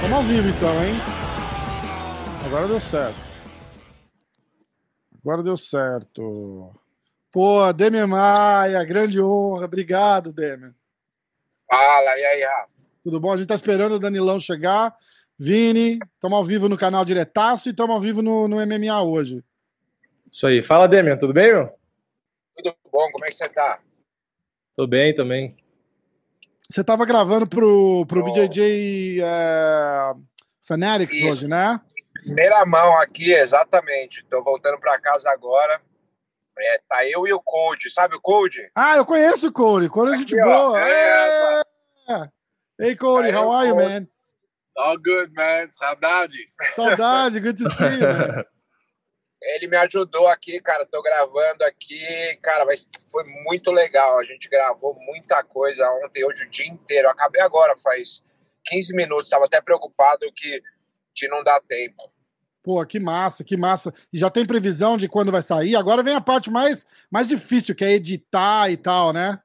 Vamos ao vivo então, hein? Agora deu certo. Agora deu certo. Pô, Demian Maia, grande honra. Obrigado, Demian. Fala, e aí, Rafa? Tudo bom? A gente tá esperando o Danilão chegar. Vini, estamos ao vivo no canal Diretaço e estamos ao vivo no, no MMA hoje. Isso aí. Fala, Demian, tudo bem, meu? Tudo bom, como é que você tá? Tô bem também. Você tava gravando pro, pro oh. BJJ é, Fanatics Isso. hoje, né? Primeira mão aqui, exatamente. Tô voltando para casa agora. É, tá eu e o Code, sabe o Code? Ah, eu conheço o Code. Code é gente boa. É, é. Hey, Cody, how are you, man? All good, man. Saudades. Saudade, good to see you, man. Ele me ajudou aqui, cara. Tô gravando aqui, cara, mas foi muito legal. A gente gravou muita coisa ontem, hoje o dia inteiro. Eu acabei agora, faz 15 minutos. Tava até preocupado que de não dar tempo. Pô, que massa, que massa. E já tem previsão de quando vai sair? Agora vem a parte mais, mais difícil, que é editar e tal, né?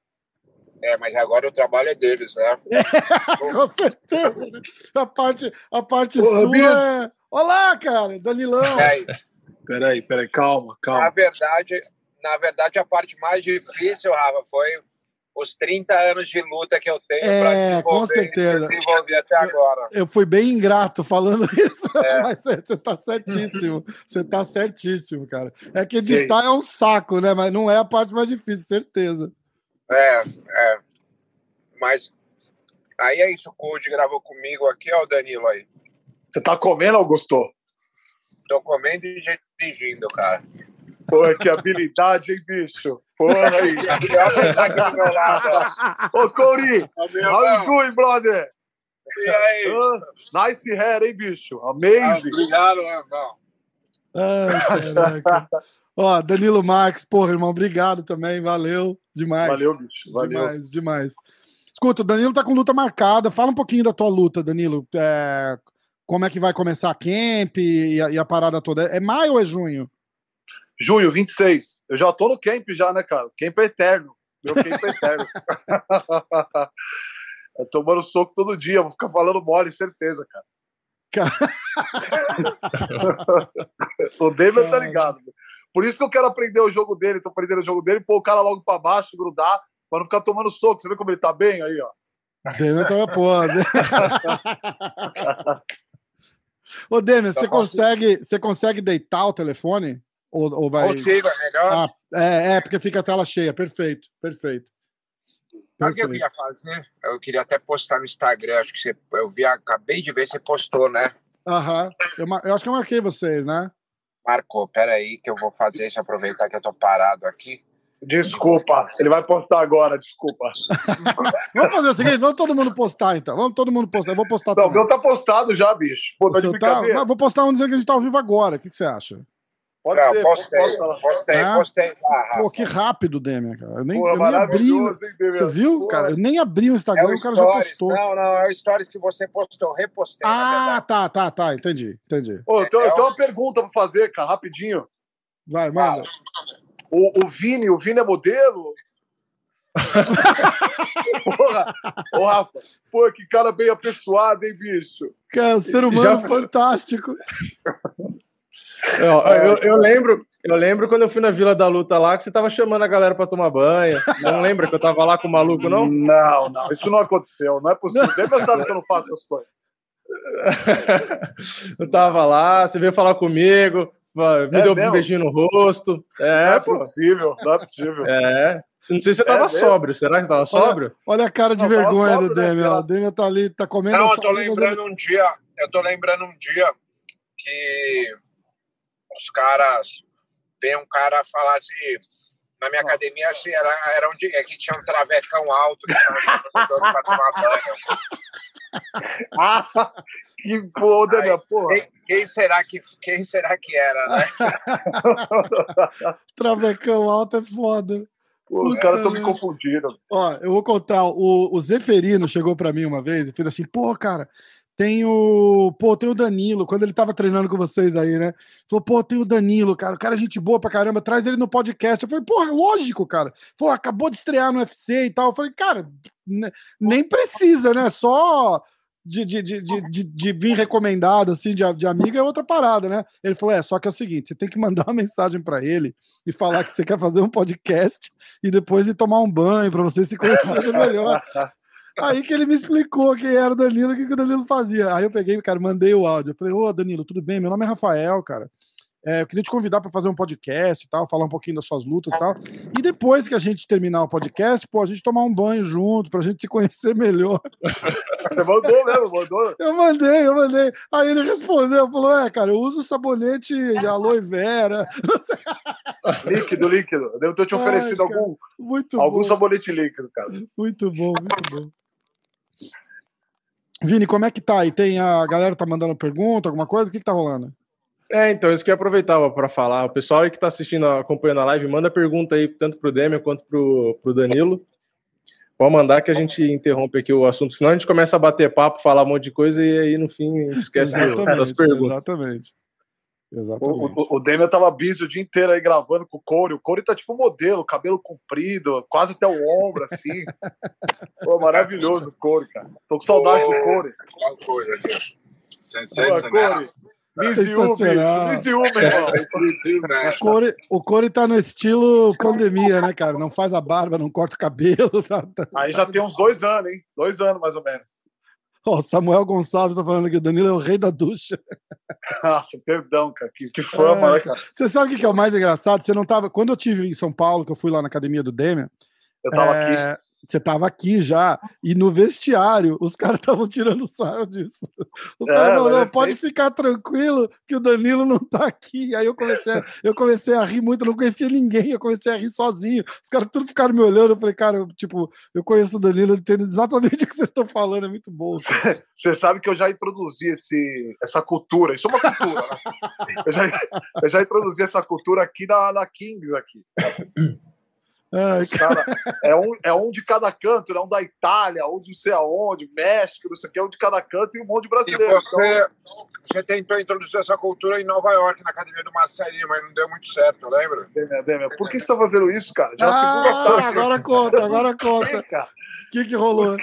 É, mas agora o trabalho é deles, né? É, com certeza. Né? A parte, a parte Pô, sua é... Olá, cara, Danilão. É, peraí, peraí, calma, calma. Na verdade, na verdade, a parte mais difícil, Rafa, foi os 30 anos de luta que eu tenho é, para desenvolver, com certeza. desenvolver até agora. Eu, eu, fui bem ingrato falando isso, é. mas você está certíssimo. Você está certíssimo, cara. É que editar Sim. é um saco, né? Mas não é a parte mais difícil, certeza. É, é. Mas aí é isso, o Code gravou comigo aqui, ó, o Danilo aí. Você tá comendo, Augusto? Tô comendo e dirigindo, cara. Pô, que habilidade, hein, bicho? Porra aí. Ô, Corey, how you doing, brother? E aí? Uh, nice hair, hein, bicho? Amazing. Ah, obrigado, irmão. Ai, caraca. Ó, Danilo Marques, porra, irmão, obrigado também, valeu demais. Valeu, bicho, valeu. Demais, demais. Escuta, o Danilo tá com luta marcada, fala um pouquinho da tua luta, Danilo. É, como é que vai começar a camp e a, e a parada toda? É maio ou é junho? Junho, 26. Eu já tô no camp já, né, cara? Camp é eterno. Meu camp é eterno. eu tomando soco todo dia, vou ficar falando mole, certeza, cara. o David tá ligado. Por isso que eu quero aprender o jogo dele, tô aprendendo o jogo dele, pôr o cara logo pra baixo, grudar, pra não ficar tomando soco. Você vê como ele tá bem aí, ó. David tá porra. Ô, Demis, você consegue, você consegue deitar o telefone? Ou, ou vai... Consigo, é melhor. Ah, é, é, porque fica a tela cheia. Perfeito, perfeito. Sabe o que eu queria fazer? Eu queria até postar no Instagram. Acho que você, eu vi, acabei de ver, você postou, né? Aham. Eu, eu acho que eu marquei vocês, né? Marcou. Peraí, que eu vou fazer isso, aproveitar que eu tô parado aqui. Desculpa, ele vai postar agora, desculpa. vamos fazer o seguinte, vamos todo mundo postar então. Vamos todo mundo postar. Eu vou postar Não, o meu tá postado já, bicho. Pô, tá de tá... Vou postar um dizendo que a gente tá ao vivo agora. O que, que você acha? Pode não, ser, postei, postei, postei, é? postei ah, Pô, que rápido, Demian, cara. Eu nem, Porra, eu nem abri. Hein, você viu, Porra. cara? Eu nem abri o Instagram é o, o cara stories. já postou. Não, não, é o Stories que você postou, repostei. Ah, tá, tá, tá. Entendi, entendi. Ô, eu, tenho, é, eu tenho uma pergunta pra fazer, cara, rapidinho. Vai, manda. O, o Vini, o Vini é modelo? Porra, ô Rafa, pô, que cara bem apessoado, hein, bicho? Cara, ser humano Já... fantástico. Eu, eu, eu, lembro, eu lembro quando eu fui na Vila da Luta lá que você tava chamando a galera para tomar banho. Não lembra que eu tava lá com o maluco, não? Não, não, isso não aconteceu, não é possível. Deve sabe que eu não faço essas coisas. eu tava lá, você veio falar comigo, me é deu mesmo? um beijinho no rosto. É, não é possível, não é possível. É. Não sei se você tava é sóbrio. Será que você tava sóbrio? Olha, olha a cara de não, vergonha do Demian. Né, o Demian tá ali, tá comendo. Não, eu tô lembrando um dia. Eu tô lembrando um dia que os caras. Vem um cara falar assim. Na minha Nossa, academia assim, era, era onde é que tinha um travecão alto que tava pra tomar banho. ah, que foda, minha porra. Quem, quem, será que, quem será que era, né? travecão alto é foda. Pô, os caras estão me confundindo. Ó, eu vou contar. O, o Zeferino chegou para mim uma vez e fez assim: pô, cara, tem o. Pô, tem o Danilo, quando ele tava treinando com vocês aí, né? Falou, pô, tem o Danilo, cara. O cara é gente boa pra caramba, traz ele no podcast. Eu falei, porra, lógico, cara. Falou, acabou de estrear no UFC e tal. Eu falei, cara, nem precisa, né? Só de, de, de, de, de, vir recomendado, assim, de, de amiga é outra parada, né? Ele falou: é, só que é o seguinte, você tem que mandar uma mensagem para ele e falar que você quer fazer um podcast e depois ir tomar um banho para você se conhecer melhor. Aí que ele me explicou quem era o Danilo, o que, que o Danilo fazia. Aí eu peguei, cara, mandei o áudio. Eu falei, ô Danilo, tudo bem? Meu nome é Rafael, cara. É, eu queria te convidar para fazer um podcast e tal, falar um pouquinho das suas lutas e tal. E depois que a gente terminar o podcast, pô, a gente tomar um banho junto, pra gente se conhecer melhor. Você mandou mesmo, mandou? Eu mandei, eu mandei. Aí ele respondeu, falou: é, cara, eu uso sabonete aloe vera. líquido, líquido. Eu devo ter te oferecido Ai, algum, muito algum bom. sabonete líquido, cara. Muito bom, muito bom. Vini, como é que tá aí? Tem a galera tá mandando pergunta, alguma coisa? O que, que tá rolando? É, então, isso que eu aproveitava para falar. O pessoal aí que está assistindo, acompanhando a live, manda pergunta aí, tanto para o Demian quanto para o Danilo. Pode mandar que a gente interrompe aqui o assunto, senão a gente começa a bater papo, falar um monte de coisa e aí no fim esquece das perguntas. Exatamente. Exatamente. O, o, o Demian tava busy o dia inteiro aí gravando com o Corey. O Corey tá tipo modelo, cabelo comprido, quase até o ombro, assim. Pô, maravilhoso o Corey, cara. Tô com saudade oh, do Corey. Qual Corey aqui? Sensacional. Sensacional. O Core, o Core tá no estilo pandemia, né, cara? Não faz a barba, não corta o cabelo. Tá, tá, Aí já tem uns dois anos, hein? Dois anos, mais ou menos. Ó, oh, Samuel Gonçalves tá falando que o Danilo é o rei da ducha. Nossa, perdão, cara. Que, que fama, é, né, cara? Você sabe o que é o mais engraçado? Você não tava. Quando eu tive em São Paulo, que eu fui lá na academia do Demian. Eu tava é... aqui você tava aqui já, e no vestiário, os caras estavam tirando sarro disso. Os é, caras, não, não, pode ficar tranquilo que o Danilo não tá aqui. Aí eu comecei, a, eu comecei a rir muito, eu não conhecia ninguém, eu comecei a rir sozinho. Os caras tudo ficaram me olhando, eu falei, cara, eu, tipo, eu conheço o Danilo, entendo exatamente o que vocês estão falando, é muito bom. Você sabe que eu já introduzi esse, essa cultura, isso é uma cultura, né? eu, já, eu já introduzi essa cultura aqui na, na Kings, aqui. Ai, cara, é, um, é um de cada canto, né? um da Itália, um de não sei aonde, México, não sei o que, um de cada canto e um monte de brasileiro. E você, então... você tentou introduzir essa cultura em Nova York, na academia do Marcelinho, mas não deu muito certo, lembra? Demian, Demian, por que você está fazendo isso, cara? Já ah, agora conta, agora conta. O que, que rolou?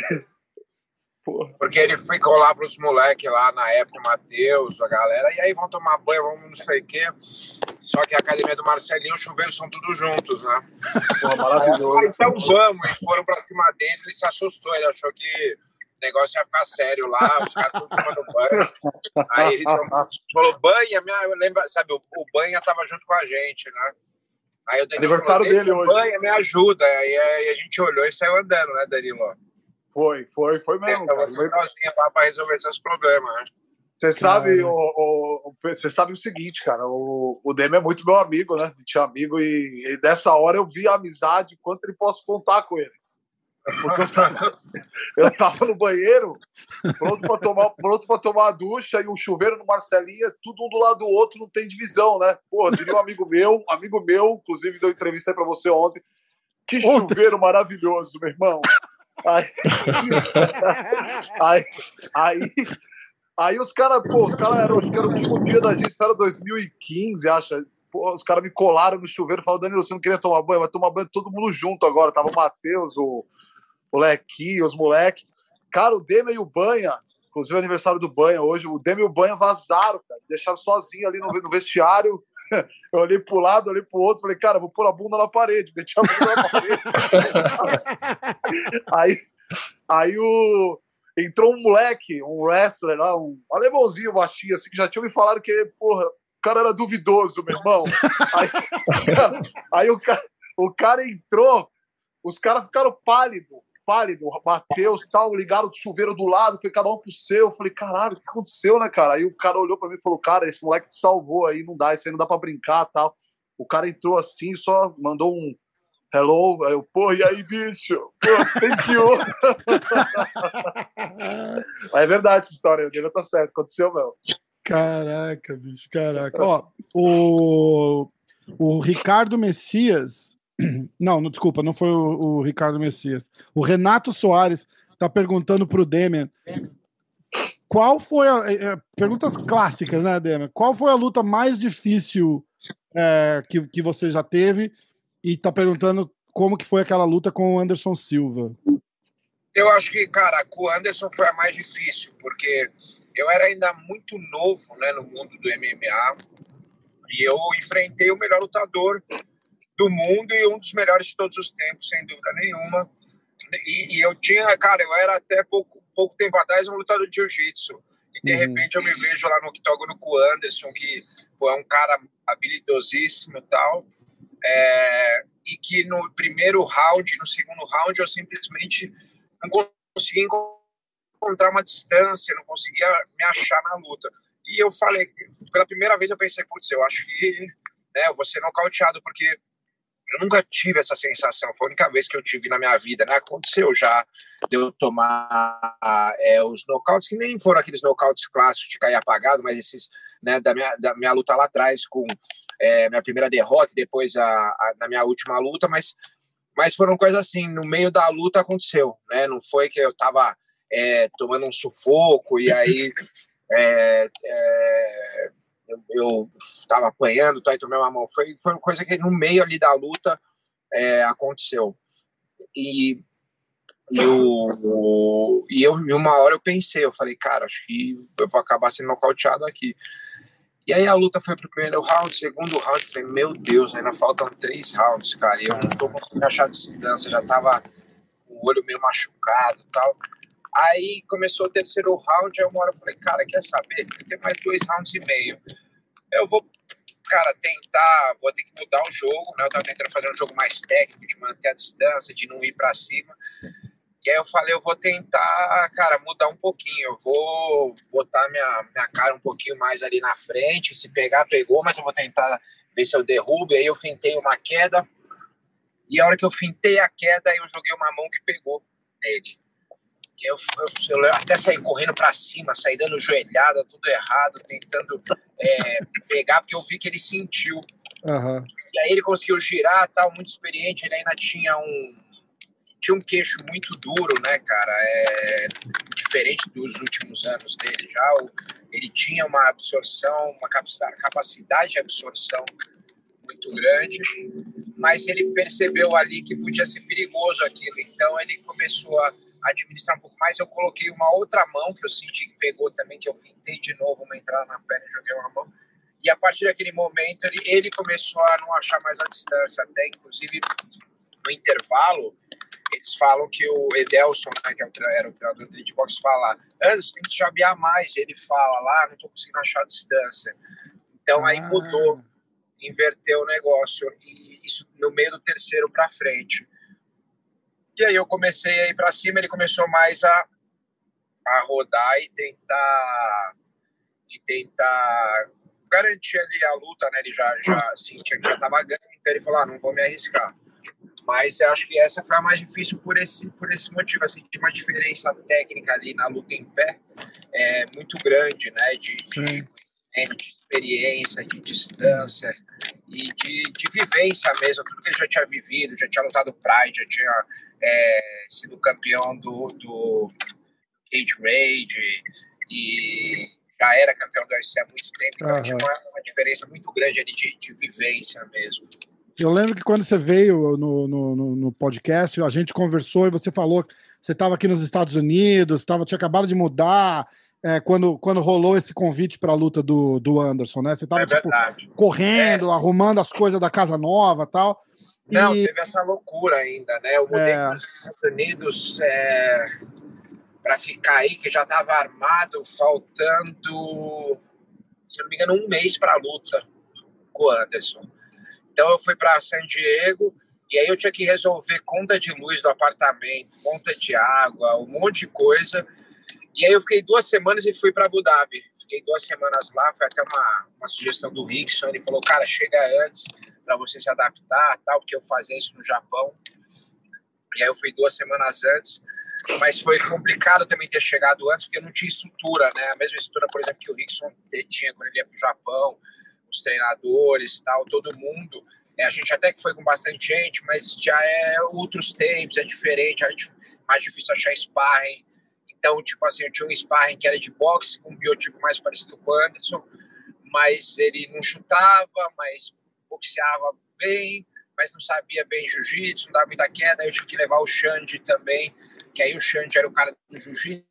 Porra. Porque ele ficou lá pros moleques lá na época, o Matheus, a galera, e aí vão tomar banho, vamos não sei o quê. Só que a academia do Marcelinho e o chuveiro são todos juntos, né? Porra, maravilhoso. Aí, então vamos, e foram pra cima dele, ele se assustou, ele achou que o negócio ia ficar sério lá, os caras todos tomando banho. Aí ele falou, banha, minha, lembra, sabe, o, o banha tava junto com a gente, né? Aí o Danilo Aniversário falou, dele hoje. Banha, me ajuda. Aí, aí a gente olhou e saiu andando, né, Danilo? Foi, foi, foi mesmo. Então, você sozinha para resolver seus problemas, né? Você sabe, o, você sabe o seguinte, cara, o, o Demi é muito meu amigo, né? A gente é amigo e, e dessa hora eu vi a amizade, quanto ele posso contar com ele. Porque eu tava, eu tava no banheiro, pronto para tomar, pronto pra tomar a ducha e o chuveiro no Marcelinha, tudo um do lado do outro, não tem divisão, né? Pô, diria um amigo meu, um amigo meu, inclusive deu entrevista aí pra você ontem. Que chuveiro maravilhoso, meu irmão. Aí, aí, aí, aí os caras, pô, os caras eram, acho que era o último dia da gente, isso era 2015, acha. Pô, os caras me colaram no chuveiro e falaram, Danilo, você não queria tomar banho? Vai tomar banho todo mundo junto agora. Tava o Matheus, o, o Lequi, os moleques. Cara, o Dema e o Banha, inclusive o aniversário do Banha hoje, o Dema e o Banha vazaram, cara. Deixaram sozinho ali no, no vestiário. Eu olhei pro lado, olhei pro outro, falei, cara, vou pôr a bunda na parede, meti a bunda na parede. aí, aí o, entrou um moleque, um wrestler lá, um alemãozinho baixinho, assim, que já tinha me falado que, porra, o cara era duvidoso, meu irmão. Aí, aí o, cara, o cara entrou, os caras ficaram pálidos pálido, Matheus tal, ligaram o chuveiro do lado, foi cada um pro seu. Eu falei, caralho, o que aconteceu, né, cara? Aí o cara olhou pra mim e falou, cara, esse moleque te salvou aí, não dá, isso aí não dá pra brincar tal. O cara entrou assim, só mandou um hello, aí eu, pô, e aí, bicho? Pô, thank you. Mas é verdade essa história, o dele tá certo, aconteceu, meu. Caraca, bicho, caraca. Ó, o, o Ricardo Messias não, não, desculpa, não foi o, o, Ricardo Messias. O Renato Soares está perguntando para o Demian qual foi a. É, perguntas clássicas, né, Dema? Qual foi a luta mais difícil é, que, que você já teve? E tá perguntando como que foi aquela luta com o Anderson Silva. Eu acho que, cara, com o Anderson foi a mais difícil, porque eu era ainda muito novo né, no mundo do MMA e eu enfrentei o melhor lutador do mundo e um dos melhores de todos os tempos, sem dúvida nenhuma. E, e eu tinha, cara, eu era até pouco, pouco tempo atrás um lutador de jiu-jitsu. E de uhum. repente eu me vejo lá no octógono com o Anderson, que pô, é um cara habilidosíssimo e tal. É, e que no primeiro round, no segundo round, eu simplesmente não conseguia encontrar uma distância, não conseguia me achar na luta. E eu falei, pela primeira vez eu pensei, putz, eu acho que né, eu vou ser nocauteado, porque eu nunca tive essa sensação, foi a única vez que eu tive na minha vida, né? Aconteceu já de eu tomar é, os nocautes, que nem foram aqueles nocautes clássicos de cair apagado, mas esses, né, da minha, da minha luta lá atrás, com é, minha primeira derrota e depois a, a, na minha última luta, mas, mas foram coisas assim, no meio da luta aconteceu, né? Não foi que eu tava é, tomando um sufoco e aí é, é, eu estava apanhando, tá, e tomei uma mão. Foi, foi uma coisa que no meio ali da luta é, aconteceu. E, e, o, e eu, uma hora eu pensei, eu falei, cara, acho que eu vou acabar sendo nocauteado aqui. E aí a luta foi pro primeiro round, segundo round, falei, meu Deus, ainda faltam três rounds, cara. E eu não tô conseguindo achar distância, já tava com o olho meio machucado e tal. Aí começou o terceiro round, aí uma hora eu falei, cara, quer saber? Tem mais dois rounds e meio eu vou, cara, tentar, vou ter que mudar o jogo, né? Eu tava tentando fazer um jogo mais técnico, de manter a distância, de não ir para cima. E aí eu falei, eu vou tentar, cara, mudar um pouquinho. Eu vou botar minha, minha cara um pouquinho mais ali na frente. Se pegar, pegou, mas eu vou tentar ver se eu derrubo. E aí eu fintei uma queda. E a hora que eu fintei a queda, eu joguei uma mão que pegou nele. Eu, eu, eu, até saí correndo para cima, saí dando joelhada, tudo errado, tentando é, pegar, porque eu vi que ele sentiu. Uhum. E aí ele conseguiu girar, tal, muito experiente, ele ainda tinha um tinha um queixo muito duro, né, cara? É, diferente dos últimos anos dele já. Ele tinha uma absorção, uma capacidade de absorção muito grande, mas ele percebeu ali que podia ser perigoso aquilo, então ele começou a administrar um pouco mais. Eu coloquei uma outra mão que eu senti que pegou também, que eu fintei de novo uma entrada na perna e joguei uma mão. E a partir daquele momento ele, ele começou a não achar mais a distância. Até inclusive no intervalo, eles falam que o Edelson, né, que é era o treinador dele de boxe, fala: Anderson, tem que chabear mais. Ele fala lá, ah, não estou conseguindo achar a distância. Então aí ah. mudou, inverteu o negócio. E isso no meio do terceiro para frente. E aí eu comecei a ir para cima, ele começou mais a, a rodar e tentar e tentar garantir ali a luta, né? Ele já já sentia que já estava ganhando, então ele falou: ah, não vou me arriscar. Mas eu acho que essa foi a mais difícil por esse por esse motivo, assim, de uma diferença técnica ali na luta em pé é muito grande, né? De, de, de experiência, de distância e de, de vivência mesmo, tudo que ele já tinha vivido, já tinha lutado Pride, já tinha é, sido campeão do, do Cage Raid e já era campeão do UFC há muito tempo, então uhum. tinha uma, uma, diferença muito grande ali de, de vivência mesmo. Eu lembro que quando você veio no, no, no, podcast, a gente conversou e você falou que você estava aqui nos Estados Unidos, tava, tinha acabado de mudar. É, quando, quando rolou esse convite para a luta do, do Anderson, né? Você estava é tipo, correndo, é. arrumando as coisas da casa nova tal. Não, e... teve essa loucura ainda, né? Eu mudei é... para os Estados Unidos é, para ficar aí, que já estava armado, faltando, se não me engano, um mês para a luta com o Anderson. Então eu fui para San Diego e aí eu tinha que resolver conta de luz do apartamento, conta de água, um monte de coisa. E aí eu fiquei duas semanas e fui para Abu Dhabi. Fiquei duas semanas lá, foi até uma, uma sugestão do Rickson. Ele falou, cara, chega antes para você se adaptar, tal, porque eu fazia isso no Japão. E aí eu fui duas semanas antes, mas foi complicado também ter chegado antes, porque eu não tinha estrutura, né? A mesma estrutura, por exemplo, que o Rickson tinha quando ele ia para o Japão, os treinadores, tal, todo mundo. É, a gente até que foi com bastante gente, mas já é outros tempos, é diferente, é mais difícil achar sparring Então, tipo assim, eu tinha um sparring que era de boxe, com um biotipo mais parecido com o Anderson, mas ele não chutava, mas boxeava bem, mas não sabia bem jiu-jitsu, não dava muita queda. Aí eu tive que levar o Xande também, que aí o Xande era o cara do jiu-jitsu,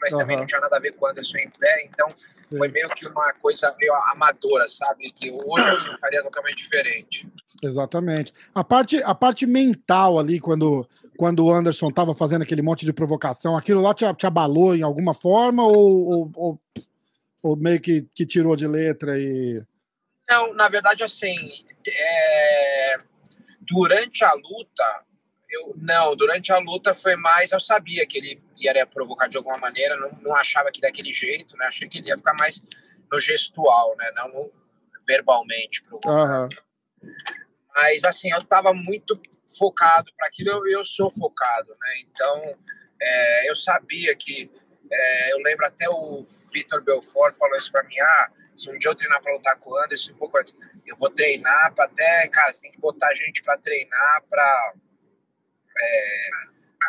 mas uhum. também não tinha nada a ver com o Anderson em pé. Então Sim. foi meio que uma coisa meio amadora, sabe? Que hoje assim, faria totalmente diferente. Exatamente. A parte, a parte mental ali, quando, quando o Anderson estava fazendo aquele monte de provocação, aquilo lá te, te abalou em alguma forma ou, ou, ou, ou meio que, que tirou de letra e. Não, na verdade, assim, é... durante a luta, eu não, durante a luta foi mais, eu sabia que ele ia provocar de alguma maneira, não, não achava que daquele jeito, né? Achei que ele ia ficar mais no gestual, né? Não no, verbalmente. Uhum. Mas assim, eu estava muito focado para aquilo, eu, eu sou focado, né? Então, é, eu sabia que é, eu lembro até o Vitor Belfort falou isso para mim, ah, se um dia eu treinar para lutar com o Anderson, um pouco antes, eu vou treinar para até, cara, você tem que botar gente para treinar para é,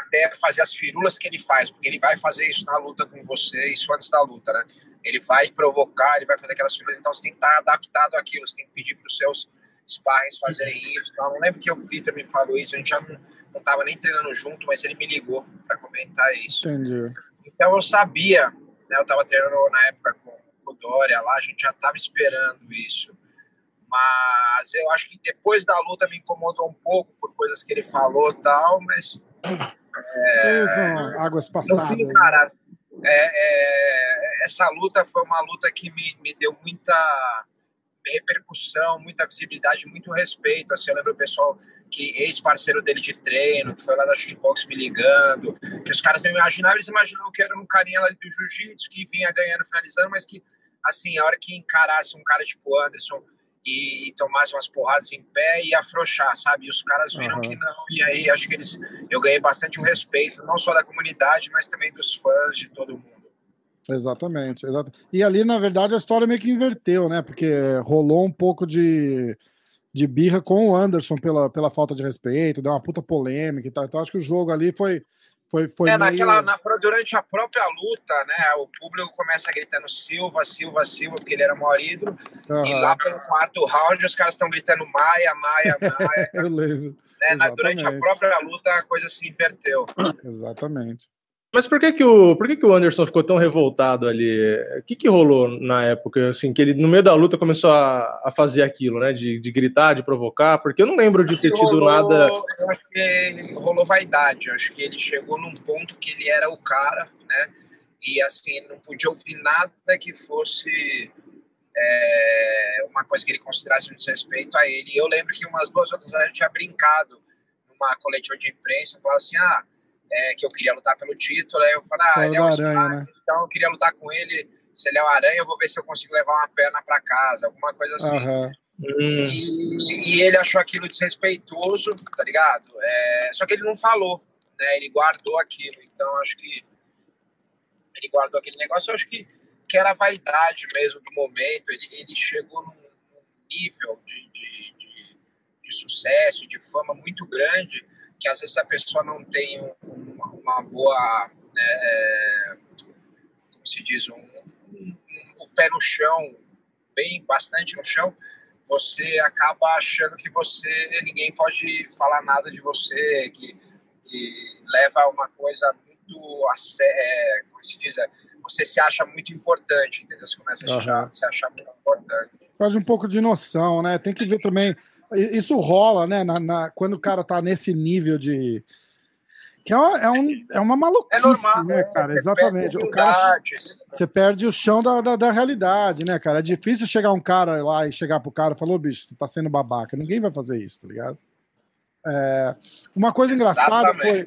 até fazer as firulas que ele faz, porque ele vai fazer isso na luta com você, isso antes da luta, né? Ele vai provocar, ele vai fazer aquelas firulas, então você tem que estar adaptado àquilo, você tem que pedir para os seus sparrings fazerem isso. Então, eu não lembro que o Vitor me falou isso, a gente já não, não tava nem treinando junto, mas ele me ligou para comentar isso. Entendi. Então eu sabia, né? Eu estava treinando na época com, com o Dória lá, a gente já estava esperando isso. Mas eu acho que depois da luta me incomodou um pouco por coisas que ele falou e tal, mas. É, águas passadas. No fim, cara, é, é, essa luta foi uma luta que me, me deu muita repercussão, muita visibilidade, muito respeito. Assim, eu lembro o pessoal que ex-parceiro dele de treino, que foi lá da Shootbox me ligando, que os caras não imaginavam, eles imaginavam que era um carinha lá do jiu-jitsu que vinha ganhando, finalizando, mas que, assim, a hora que encarasse um cara tipo Anderson e tomasse umas porradas em pé e afrouxar, sabe? E os caras viram uhum. que não, e aí acho que eles eu ganhei bastante o um respeito, não só da comunidade, mas também dos fãs, de todo mundo. Exatamente, exatamente. E ali, na verdade, a história meio que inverteu, né? Porque rolou um pouco de, de birra com o Anderson pela, pela falta de respeito, deu uma puta polêmica e tal. Então acho que o jogo ali foi foi, foi é, meio... naquela, na, durante a própria luta, né? O público começa gritando Silva, Silva, Silva, porque ele era maior ídolo. Uhum. E lá pelo quarto round, os caras estão gritando Maia, Maia, Maia. Eu lembro. Né, na, durante a própria luta, a coisa se inverteu. Exatamente. Mas por que que o, por que que o Anderson ficou tão revoltado ali? O que que rolou na época, assim, que ele no meio da luta começou a, a fazer aquilo, né? De, de gritar, de provocar? Porque eu não lembro de ter tido rolou, nada... Eu acho que rolou vaidade. Eu acho que ele chegou num ponto que ele era o cara, né? E, assim, não podia ouvir nada que fosse é, uma coisa que ele considerasse um desrespeito a ele. E eu lembro que umas duas outras vezes a gente tinha brincado numa coletiva de imprensa, falava assim, ah é, que eu queria lutar pelo título. Aí eu falei, ah, ele é o aranha, né? então eu queria lutar com ele. Se ele é o aranha, eu vou ver se eu consigo levar uma perna para casa, alguma coisa assim. Uhum. E, e, ele achou aquilo desrespeitoso, tá ligado? É, só que ele não falou, né? Ele guardou aquilo. Então acho que ele guardou aquele negócio. Eu acho que, que era a vaidade mesmo do momento. Ele, ele chegou num, nível de, de, de, de sucesso, de fama muito grande que às vezes a pessoa não tem uma, uma boa, né, é, como se diz, um, um, um, pé no chão, bem bastante no chão, você acaba achando que você ninguém pode falar nada de você, que, que leva a uma coisa muito a é, como se diz, é, você se acha muito importante, entendeu? Você começa a uhum. se achar muito importante. Faz um pouco de noção, né? Tem que ver também isso rola, né? Na, na, quando o cara tá nesse nível de. Que é uma, é, um, é uma maluquice, é normal, né, cara? Exatamente. O cara, você perde o chão da, da, da, realidade, né, cara? É difícil chegar um cara lá e chegar pro cara e falar, ô bicho, você tá sendo babaca. Ninguém vai fazer isso, tá ligado? É, uma coisa engraçada foi.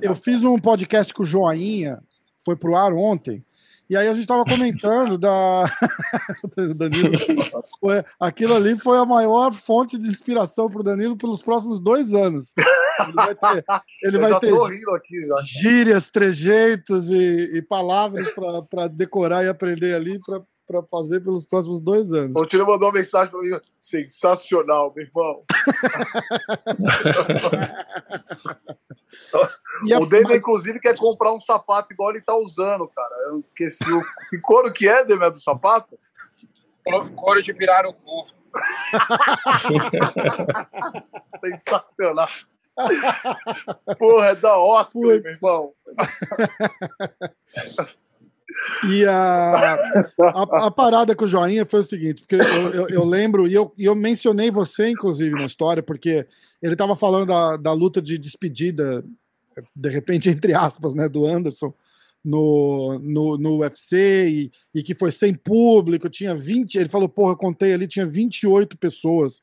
Eu fiz um podcast com o Joinha, foi pro ar ontem. E aí a gente estava comentando da. Danilo. Aquilo ali foi a maior fonte de inspiração para o Danilo pelos próximos dois anos. Ele vai ter, ele vai ter aqui, gírias, trejeitos e, e palavras para decorar e aprender ali para fazer pelos próximos dois anos. O Tino mandou uma mensagem para mim: sensacional, meu irmão. E a- o Demian, mas- inclusive, quer comprar um sapato igual ele tá usando, cara. Eu esqueci o. Que couro que é, Demian, do sapato? Couro de pirarucu. Sensacional. Porra, é da Oscar, meu irmão. E a, a, a parada com o Joinha foi o seguinte, porque eu, eu, eu lembro, e eu, e eu mencionei você, inclusive, na história, porque ele estava falando da, da luta de despedida, de repente, entre aspas, né, do Anderson no, no, no UFC, e, e que foi sem público, tinha 20, ele falou, porra, eu contei ali, tinha 28 pessoas,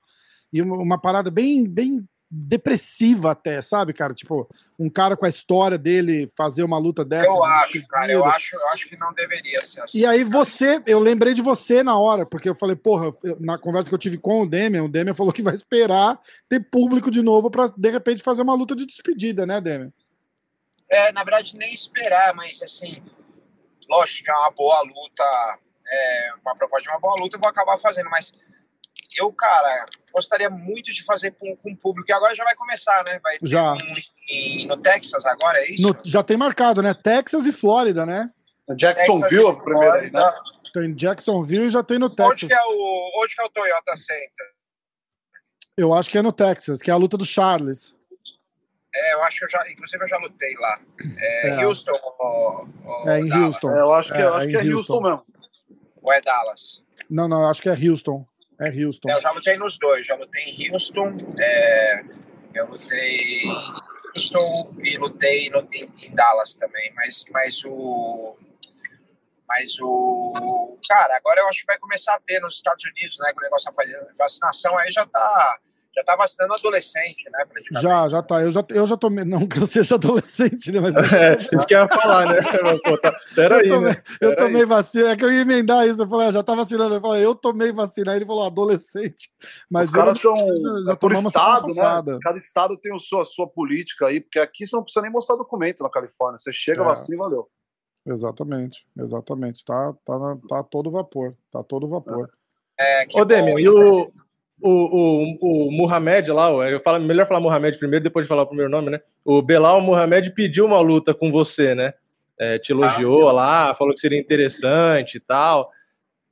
e uma, uma parada bem, bem depressiva até, sabe, cara? Tipo, um cara com a história dele fazer uma luta dessa. Eu acho, cara, eu acho, eu acho que não deveria ser assim. E aí você, eu lembrei de você na hora, porque eu falei, porra, na conversa que eu tive com o Demian, o Demian falou que vai esperar ter público de novo pra de repente fazer uma luta de despedida, né, Demian? É, na verdade, nem esperar, mas assim, lógico que é uma boa luta, é, uma proposta de uma boa luta, eu vou acabar fazendo, mas eu, cara, gostaria muito de fazer com, com o público, e agora já vai começar, né? Vai ter Já. um em- no Texas agora, é isso? No- já tem marcado, né? Texas e Flórida, né? Jacksonville, a primeira aí, né? Tem Jacksonville e já tem no Onde Texas. que, é o, onde que é o Toyota Center? Eu acho que é no Texas, que é a luta do Charles. É, eu acho que eu já, inclusive eu já lutei lá. É, É. Houston ou, ou É em Dallas? Houston. É, eu acho que é, eu acho que é Houston. Houston. mesmo. Ou é Dallas? Não, não, eu acho que é Houston. É Houston. É, eu já lutei nos dois. Já lutei em Houston, é, eu lutei em Houston e lutei no- em, em Dallas também. Mas, mas o. Mas o. Cara, agora eu acho que vai começar a ter nos Estados Unidos, né? Com o negócio da fa- vacinação aí já tá. Já tá vacinando adolescente, né? praticamente. Já, já tá. Eu já, eu já tomei. Não que eu seja adolescente, né? Mas É, isso que eu ia falar, né? Pô, tá, peraí, eu tomei, né? eu tomei vacina. É que eu ia emendar isso. Eu falei, ah, já tá vacinando. Eu falei, eu tomei vacina. Aí ele falou, adolescente. Mas Os caras eu- estão. já É por estado, né? Cada estado tem a sua, a sua política aí, porque aqui você não precisa nem mostrar documento na Califórnia. Você chega, É. vacina e valeu. Exatamente, exatamente. Tá, tá, tá todo vapor. Tá todo vapor. É, que Ô, Demian, e o, o, o, o Muhammad lá, eu falo, melhor falar Muhammad primeiro, depois de falar o primeiro nome, né? O Belal Muhammad pediu uma luta com você, né? É, te elogiou lá, falou que seria interessante e tal.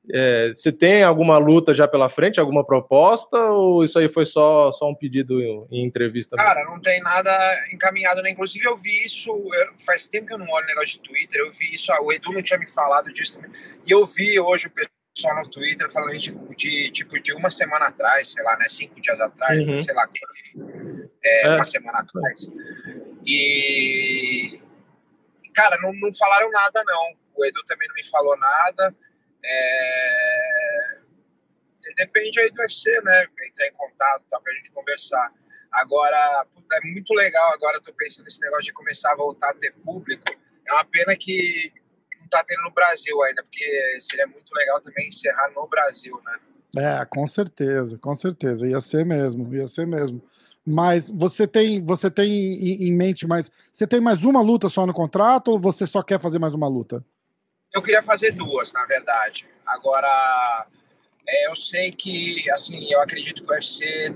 É, você tem alguma luta já pela frente, alguma proposta, ou isso aí foi só, só um pedido em, entrevista? Cara, não tem nada encaminhado, né? Inclusive, eu vi isso. faz tempo que eu não olho negócio de Twitter. Eu vi isso. ah, O Edu não tinha me falado disso também. E eu vi hoje o pessoal no Twitter falando de, de tipo de uma semana atrás, sei lá, né? Cinco dias atrás, Uhum. sei lá. É, É. Uma semana atrás. E. Cara, não, não falaram nada, não. O Edu também não me falou nada. É, Depende aí do UFC, né? Entrar em contato tá, pra gente conversar. Agora, é muito legal. Agora eu tô pensando nesse negócio de começar a voltar a ter público. É uma pena que não tá tendo no Brasil ainda, porque seria muito legal também encerrar no Brasil, né? É, com certeza, com certeza. Ia ser mesmo, ia ser mesmo. Mas você tem, você tem em mente mais. Você tem mais uma luta só no contrato ou você só quer fazer mais uma luta? Eu queria fazer duas, na verdade. Agora, é, eu sei que, assim, eu acredito que o UFC,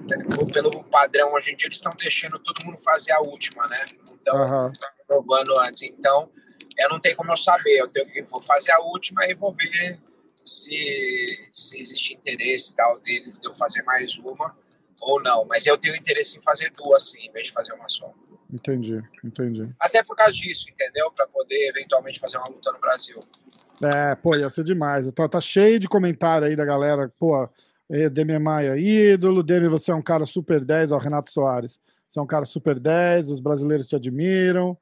pelo padrão hoje em dia, eles estão deixando todo mundo fazer a última, né? Então, provando antes. Então, eu não tenho como eu saber. Eu, tenho, eu vou fazer a última e vou ver se, se existe interesse tal deles de eu fazer mais uma ou não. Mas eu tenho interesse em fazer duas, sim, em vez de fazer uma só. Entendi, entendi. Até por causa disso, entendeu? Para poder eventualmente fazer uma luta no Brasil. É, pô, ia ser demais. Tá, tá cheio de comentário aí da galera. Pô, eh, Demi Maia, ídolo. Demi, você é um cara super 10. Ó, Renato Soares. Você é um cara super 10. Os brasileiros te admiram.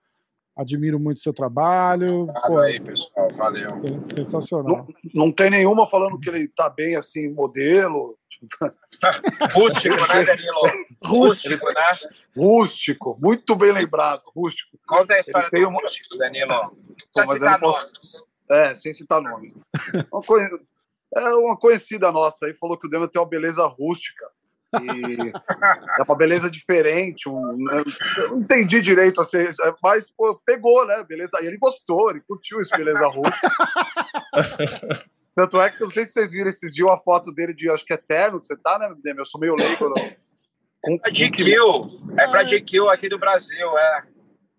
Admiro muito seu trabalho. Pô, aí, pessoal. Valeu. sensacional. Não tem nenhuma falando que ele tá bem assim, modelo, Rústico, né, Danilo? Rústico, né? rústico, muito bem lembrado, rústico. Conta a história Ele tem do uma- rústico, Danilo. Não Pô, eu citar não posso- nomes. É, sem citar nomes. Uma conhe- É uma conhecida nossa aí falou que o Demian tem uma beleza rústica. E é uma beleza diferente. Um, né? Eu não entendi direito, assim, mas pô, pegou, né? Beleza. E ele gostou, ele curtiu esse beleza rústica. Tanto é que eu não sei se vocês viram esses dias a foto dele de acho que é terno que você tá, né? Eu sou meio leigo. Não. Com, É que- GQ. É pra GQ aqui do Brasil, é.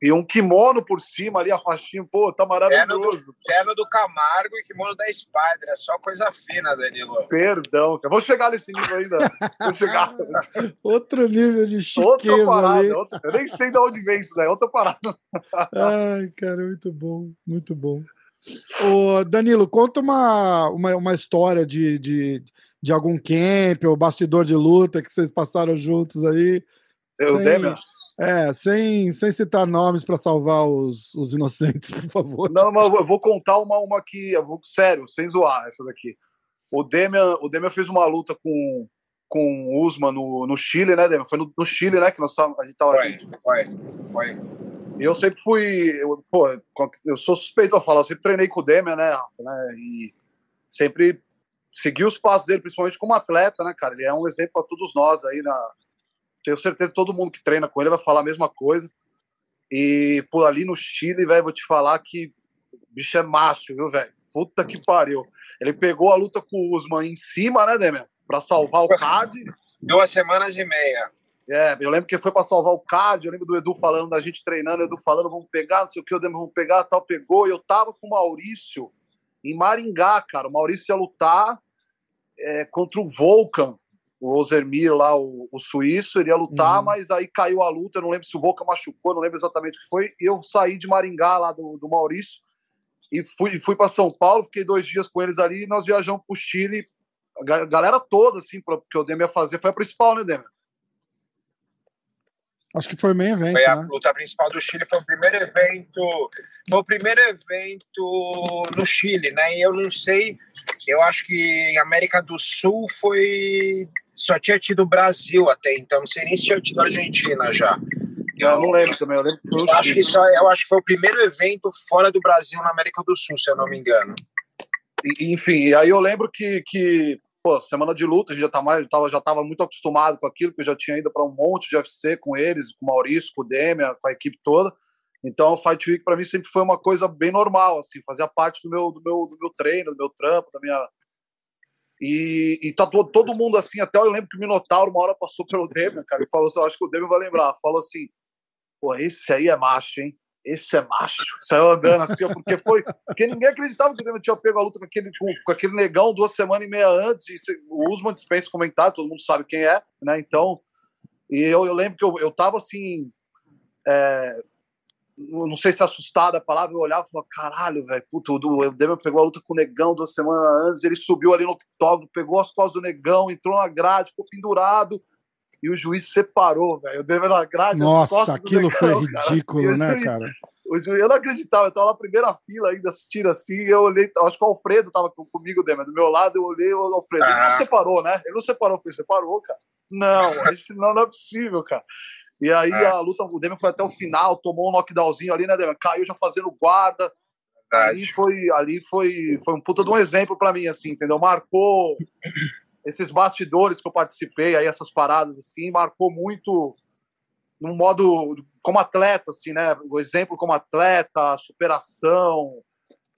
E um kimono por cima ali, a faixinha, pô, tá maravilhoso. Terno do, terno do Camargo e kimono da Spider, é só coisa fina, Danilo. Perdão, cara. Vou chegar nesse nível ainda. Vou chegar. Outro nível de chiqueza parada, ali. Outra, eu nem sei de onde vem isso daí, outra parada. Ai, cara, muito bom, muito bom. Ô, Danilo, conta uma, uma, uma história de, de, de algum camp ou bastidor de luta que vocês passaram juntos aí. Eu, sem, Demian? É, sem, sem citar nomes para salvar os, os inocentes, por favor. Não, mas eu vou contar uma, uma aqui, eu vou, sério, sem zoar essa daqui. O Demian, o Demian fez uma luta com, com o Usman no, no Chile, né, Demian? Foi no, no Chile, né, que nós, a gente tava... Foi, foi, foi. E eu sempre fui, eu, pô, eu sou suspeito a falar, eu sempre treinei com o Demian, né, Rafa, né, e sempre segui os passos dele, principalmente como atleta, né, cara? Ele é um exemplo para todos nós aí na, tenho certeza que todo mundo que treina com ele vai falar a mesma coisa. E por ali no Chile, velho, vou te falar que o bicho é macho, viu, velho? Puta que pariu. Ele pegou a luta com o Usman em cima, né, Demer? Pra salvar o card. Duas semanas e meia. É, eu lembro que foi para salvar o card, eu lembro do Edu falando, da gente treinando, Edu falando, vamos pegar, não sei o que, o Demer, vamos pegar, tal, pegou. E eu tava com o Maurício em Maringá, cara. O Maurício ia lutar é, contra o Volcan, o Ozermir lá, o, o suíço, ele ia lutar, uhum. mas aí caiu a luta, eu não lembro se o Volca machucou, não lembro exatamente o que foi, e eu saí de Maringá, lá do, do Maurício, e fui, fui para São Paulo, fiquei dois dias com eles ali, e nós viajamos para o Chile, a galera toda, assim, pra, que o Demi ia fazer, foi a principal, né, Demi? Acho que foi o main evento. Foi a né? luta principal do Chile, foi o primeiro evento. Foi o primeiro evento no Chile, né? E eu não sei, eu acho que em América do Sul foi só tinha tido o Brasil até então, não sei nem se tinha tido a Argentina já. Eu, eu não lembro também, eu lembro eu acho que só, eu acho que foi o primeiro evento fora do Brasil na América do Sul, se eu não me engano. E, enfim, aí eu lembro que, que pô, semana de luta, a gente já tá mais, tava, já tava muito acostumado com aquilo, porque eu já tinha ido para um monte de UFC com eles, com o Maurício, com o Demian, com a equipe toda. Então, o Fight Week para mim sempre foi uma coisa bem normal, assim, fazia parte do meu, do meu, do meu treino, do meu trampo, da minha e, e tá todo, todo mundo assim, até eu lembro que o Minotauro uma hora passou pelo Demian, cara, e falou assim, eu acho que o Demian vai lembrar, falou assim, pô, esse aí é macho, hein? Esse é macho. Saiu andando assim, porque foi. Porque ninguém acreditava que o Demian tinha pego a luta com aquele, com, com, aquele negão duas semanas e meia antes. E o Usman dispensa comentário, todo mundo sabe quem é, né? Então. E eu, eu lembro que eu, eu tava assim. É, não sei se assustada a palavra, eu olhava e falava, caralho, velho, puto, o Demian pegou a luta com o Negão duas semanas antes, ele subiu ali no octógono, pegou as costas do Negão, entrou na grade, ficou pendurado, e o juiz separou, velho, o Demian na grade. Nossa, aquilo Negão, foi ridículo, cara. né, cara? O juiz, eu não acreditava, eu tava na primeira fila ainda assistindo assim, e eu olhei, acho que o Alfredo tava comigo, Demian, do meu lado, eu olhei o Alfredo, ah. ele não ah. separou, né? Ele não separou, foi separou, cara. Não, a gente, não, não é possível, cara. E aí é. a luta, o Demian foi até o final, tomou um knockdownzinho ali, né, Demian? Caiu já fazendo guarda. Verdade. Ali foi, ali foi, foi um puta de um exemplo para mim, assim, entendeu? Marcou esses bastidores que eu participei, aí essas paradas, assim, marcou muito num modo como atleta, assim, né? O exemplo como atleta, superação,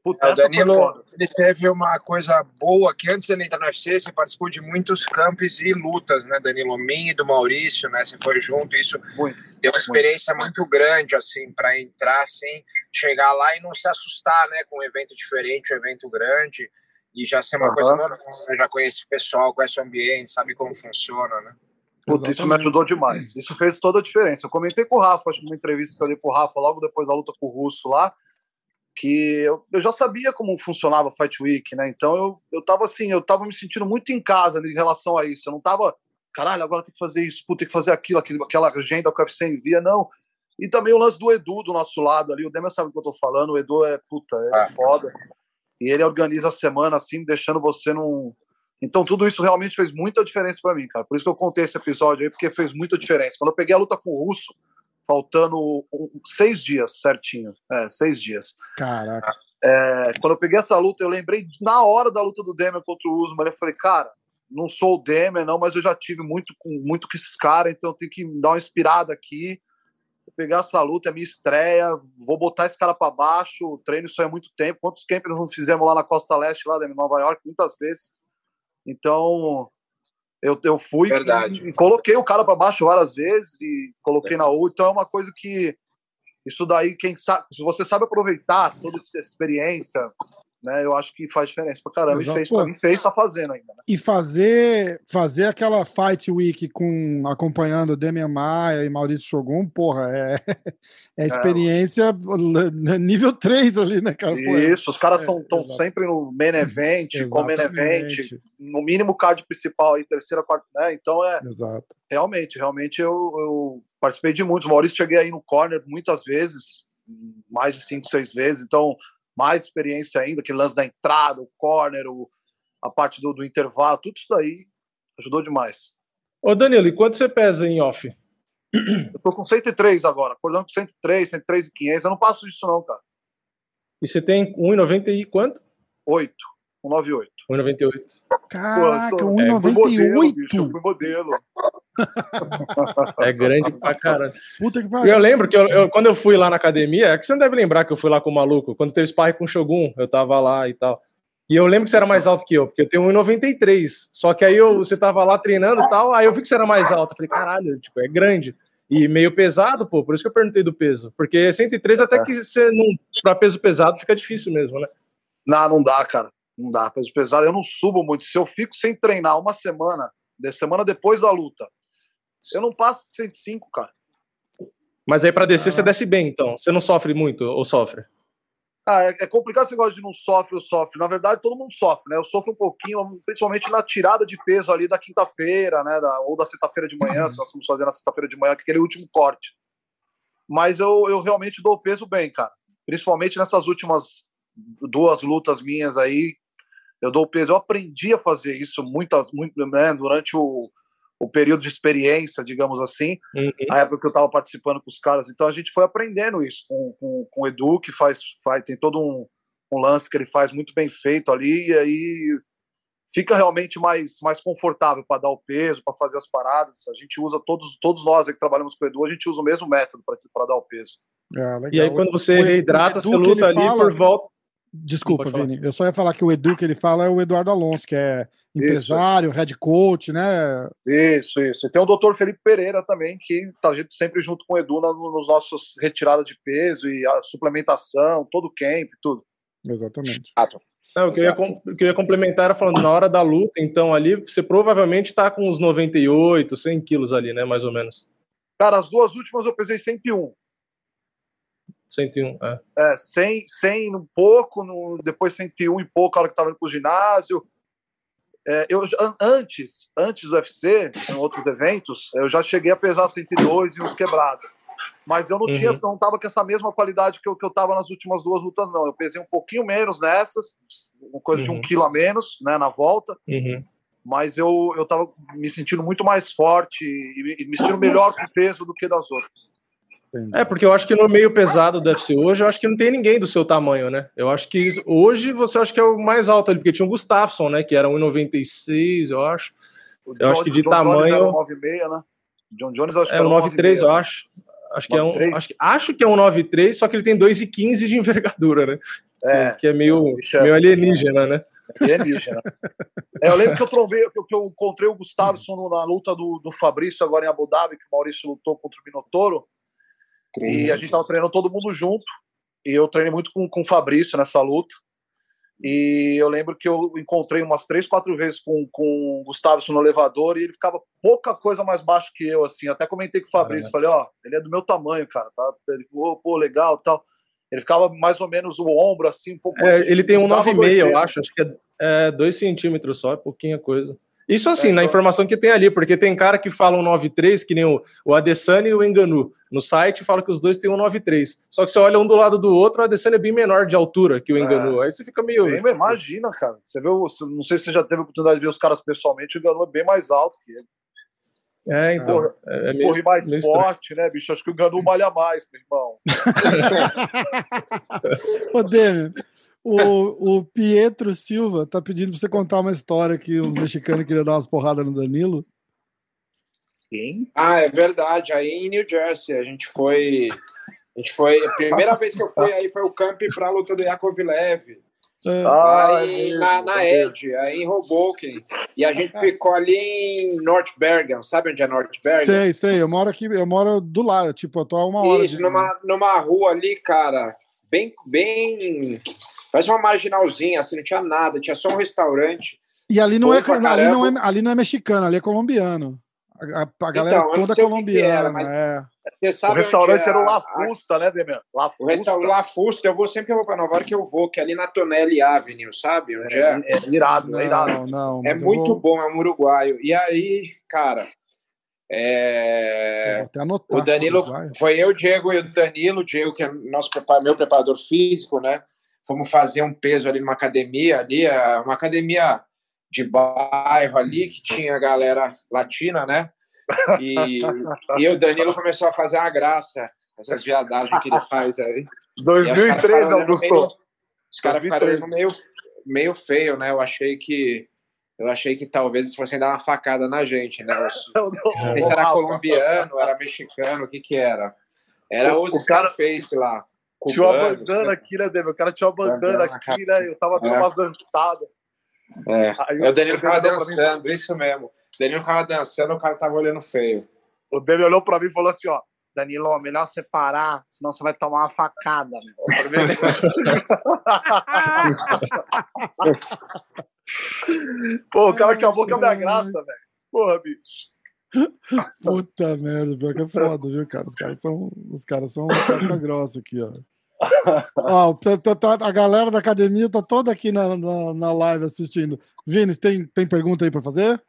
Puta, é, o Danilo ele teve uma coisa boa que antes ele entrar no UFC, você participou de muitos campos e lutas, né, Danilo? Mim e do Maurício, né? Você foi junto, isso muito, deu uma experiência muito, muito grande, assim, para entrar, assim, chegar lá e não se assustar, né, com um evento diferente, um evento grande, e já ser uma uhum. coisa normal, né? Já conhece o pessoal, conhece o ambiente, sabe como funciona, né? Puta, isso me ajudou demais. Isso fez toda a diferença. Eu comentei com o Rafa, acho que numa entrevista que eu dei pro Rafa logo depois da luta com o Russo lá que eu, eu, já sabia como funcionava o Fight Week, né? Então eu, eu tava assim, eu tava me sentindo muito em casa em relação a isso. Eu não tava, caralho, agora tem que fazer isso, puta, tem que fazer aquilo, aquilo aquela agenda que o UFC envia, não. E também o lance do Edu do nosso lado ali, o Demer sabe o que eu tô falando, o Edu é puta, é ah. foda. E ele organiza a semana assim, deixando você num. Então tudo isso realmente fez muita diferença para mim, cara. Por isso que eu contei esse episódio aí, porque fez muita diferença. Quando eu peguei a luta com o Russo, faltando seis dias certinho. É, seis dias. Caraca. É, quando eu peguei essa luta, eu lembrei na hora da luta do Demian contra o Usman. Eu falei, cara, não sou o Demian, não, mas eu já tive muito com muito com esses caras, então eu tenho que dar uma inspirada aqui. Vou pegar essa luta, é minha estreia, vou botar esse cara para baixo. O treino isso é muito tempo. Quantos campers não fizemos lá na Costa Leste, lá em Nova York, muitas vezes. Então, eu, eu fui e, e, coloquei o cara para baixo várias vezes e coloquei na U. Então é uma coisa que isso daí, quem sabe, se você sabe aproveitar toda essa experiência, né? Eu acho que faz diferença pra caramba. Exato. E fez, pra mim, fez, tá fazendo ainda. Né? E fazer, fazer aquela Fight Week com, acompanhando Demian Maia e Maurício Shogun, porra, é, é experiência nível 3 ali, né, cara? É- Isso, os caras estão exato. sempre no main event, com main event, no mínimo card principal aí, terceira, quarta, né? Então é Exato. realmente, realmente eu, eu participei de muitos. Maurício cheguei aí no corner muitas vezes, mais de cinco, seis vezes, então mais experiência ainda, aquele lance da entrada, o corner, o, a parte do, do intervalo, tudo isso daí ajudou demais. Ô, Danilo, e quanto você pesa em off? Eu tô com 103 agora, acordando com 103, 103 e 500, eu não passo disso não, cara. E você tem 1,90 e quanto? 8, 198. 1,98. Caraca, Pô, eu é, fui modelo, bicho, eu 1,98? fui modelo. É grande pra caralho. Puta que pariu. eu lembro que eu, eu- quando eu fui lá na academia, é que você não deve lembrar que eu fui lá com o maluco, quando teve sparring com o Shogun, eu tava lá e tal. E eu lembro que você era mais alto que eu, porque eu tenho 1,93. Só que aí eu, você tava lá treinando e tal, aí eu vi que você era mais alto. Eu falei, caralho, tipo, é grande. E meio pesado, pô, por isso que eu perguntei do peso. Porque 103 até que você não. Pra peso pesado fica difícil mesmo, né? Não, não dá, cara. Não dá. Peso pesado, eu não subo muito. Se eu fico sem treinar uma semana, de semana depois da luta, eu não passo de 105, cara. Mas aí pra descer Ah. você desce bem, então. Você não sofre muito ou sofre? Ah, é, é complicado esse negócio de não sofre ou sofre. Na verdade, todo mundo sofre, né? Eu sofro um pouquinho, principalmente na tirada de peso ali da quinta-feira, né? Da, ou da sexta-feira de manhã, se nós vamos fazer na sexta-feira de manhã, que é aquele último corte. Mas eu, eu realmente dou peso bem, cara. Principalmente nessas últimas duas lutas minhas aí, eu dou peso. Eu aprendi a fazer isso muitas, muito, né? Durante o, o período de experiência, digamos assim Uhum. a época que eu estava participando com os caras. Então a gente foi aprendendo isso com, com, com o Edu, que faz, faz tem todo um, um lance que ele faz muito bem feito ali, e aí fica realmente mais, mais confortável para dar o peso, para fazer as paradas. A gente usa, todos, todos nós que trabalhamos com o Edu, a gente usa o mesmo método para dar o peso. É, legal. E aí quando você O- o reidrata, Edu você luta ali fala- por volta. Desculpa. Vini. Eu só ia falar que o Edu que ele fala é o Eduardo Alonso, que é empresário, head coach, né? Isso, isso. E tem o doutor Felipe Pereira também, que tá sempre junto com o Edu nos nossos retiradas de peso e a suplementação, todo o camp, tudo. Exatamente. Não, o que eu ia, eu ia complementar era falando, na hora da luta, então ali, você provavelmente está com uns 98, 100 quilos ali, né, mais ou menos. Cara, as duas últimas eu pesei 101. 101, é. É, 100, 100 um pouco, no, depois 101 e pouco, a hora que estava indo pro ginásio. É, eu, antes, antes do UFC, em outros eventos, eu já cheguei a pesar 102 e uns quebrados. Mas eu não Uhum. tinha, não tava com essa mesma qualidade que eu, que eu tava nas últimas duas lutas, não. Eu pesei um pouquinho menos nessas, uma coisa de um Uhum. quilo a menos, né, na volta. Uhum. Mas eu, eu tava me sentindo muito mais forte e, me- e me sentindo melhor com o peso do que das outras. Entendi. É, porque eu acho que no meio pesado do UFC hoje, eu acho que não tem ninguém do seu tamanho, né? Eu acho que hoje você acha que é o mais alto ali, porque tinha o Gustafsson, né, que era 1,96, eu acho. O Eu acho que de John Jones tamanho- era um 9,6, né? John Jones acho que É era um um 9,3, 9,6, eu né? acho. Acho que, é um, 9,3? acho, que- acho que é um 9,3, só que ele tem 2,15 de envergadura, né? É, Que é meio, é- meio alienígena, né? alienígena. É, eu lembro que eu, trovei, que eu- que eu encontrei o Gustafsson no- na luta do, do Fabrício agora em Abu Dhabi, que o Maurício lutou contra o Minotouro. E a gente tava treinando todo mundo junto. E eu treinei muito com, com o Fabrício nessa luta. E eu lembro que eu encontrei umas três, quatro vezes com, com o Gustafsson no elevador e ele ficava pouca coisa mais baixo que eu, assim. Até comentei com o Fabrício, falei, ó, ele é do meu tamanho, cara, tá? Ele falou, pô, legal tal. Ele ficava mais ou menos o ombro, assim, um pouco. É, ele tem um Dava 9,5, dois eu acho. Acho que é 2 centímetros só, é pouquinha coisa. Isso assim, É, na então- informação que tem ali, porque tem cara que fala um 9,3, que nem o, o Adesanya e o Enganu. No site fala que os dois têm um 9,3. Só que você olha um do lado do outro, o Adesanya é bem menor de altura que o Enganu. Aí você fica meio. Bem, imagina, cara. Você viu, não sei se você já teve a oportunidade de ver os caras pessoalmente, o Ganu é bem mais alto que ele. É, então. Porra, é, é meio, Corre mais meio estranho. forte, né, bicho? Acho que o Ganu malha mais, meu irmão. Ô, Demi, o, o Pietro Silva tá pedindo pra você contar uma história que os mexicanos queriam dar umas porradas no Danilo. Quem? Ah, é verdade. Aí em New Jersey, a gente foi. A gente foi. A primeira vez que eu fui aí foi o camp pra luta do Yakovlev. É. Aí, na, na Edge, aí em Hoboken. E a gente ficou ali em North Bergen. Sabe onde é North Bergen? Sei, sei. Eu moro aqui, eu moro do lado. Tipo, eu tô a uma hora. Isso, de... numa, numa rua ali, cara, bem, bem. Parece uma marginalzinha, assim, não tinha nada, tinha só um restaurante. E ali não, é, ali não é, ali não é mexicano, ali é colombiano. A, a galera então, toda colombiana. Que era, é. o restaurante é era o La Fusta, a... né, Demian? La Fusta. O restaurante La Fusta, eu vou sempre que eu vou para Nova York, eu vou, que é ali na Tonelli Avenue, sabe? Onde é, é, é irado, não, é irado. Não, é muito vou... bom, é um uruguaio. E aí, cara, é... o Danilo, foi eu, Diego e o Danilo, o Diego, que é nosso, meu preparador físico, né? Fomos fazer um peso ali numa academia, ali, uma academia de bairro ali, que tinha galera latina, né? E, e o Danilo começou a fazer uma graça, essas viadagens que ele faz aí. 2003, Augusto. Os caras ficaram meio, meio feio, né? Eu achei que eu achei que talvez fossem dar uma facada na gente, né? Não, não sei se era colombiano, era mexicano, o que que era? Era o, os cara fez lá. Tinha uma bandana aqui, né, Débora? O cara tinha uma bandana aqui, né? Eu tava dando é. umas dançadas. É, Aí, o Danilo ficava dançando, isso mesmo. O Danilo ficava dançando, o cara tava olhando feio. O Danilo olhou pra mim e falou assim, ó, Danilo, melhor você parar, senão você vai tomar uma facada. Pô, o cara acabou com a minha graça, velho. Porra, bicho. Puta merda, pior que é foda, viu, cara? Os caras são, os caras são casca grossa aqui, ó. Ó, a galera da academia tá toda aqui na, na, na live assistindo. Vini, tem, tem pergunta aí para fazer?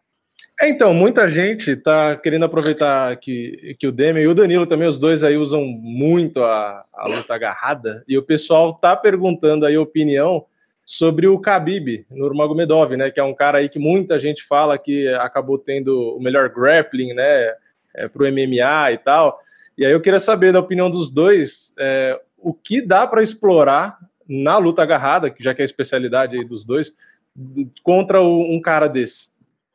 É, então, muita gente tá querendo aproveitar que, que o Demi e o Danilo também, os dois aí usam muito a, a luta agarrada, e o pessoal tá perguntando aí opinião sobre o Khabib Nurmagomedov, né, que é um cara aí que muita gente fala que acabou tendo o melhor grappling, né, é, pro MMA e tal. E aí eu queria saber da opinião dos dois, é, o que dá para explorar na luta agarrada, que já que é a especialidade aí dos dois, contra um cara desse.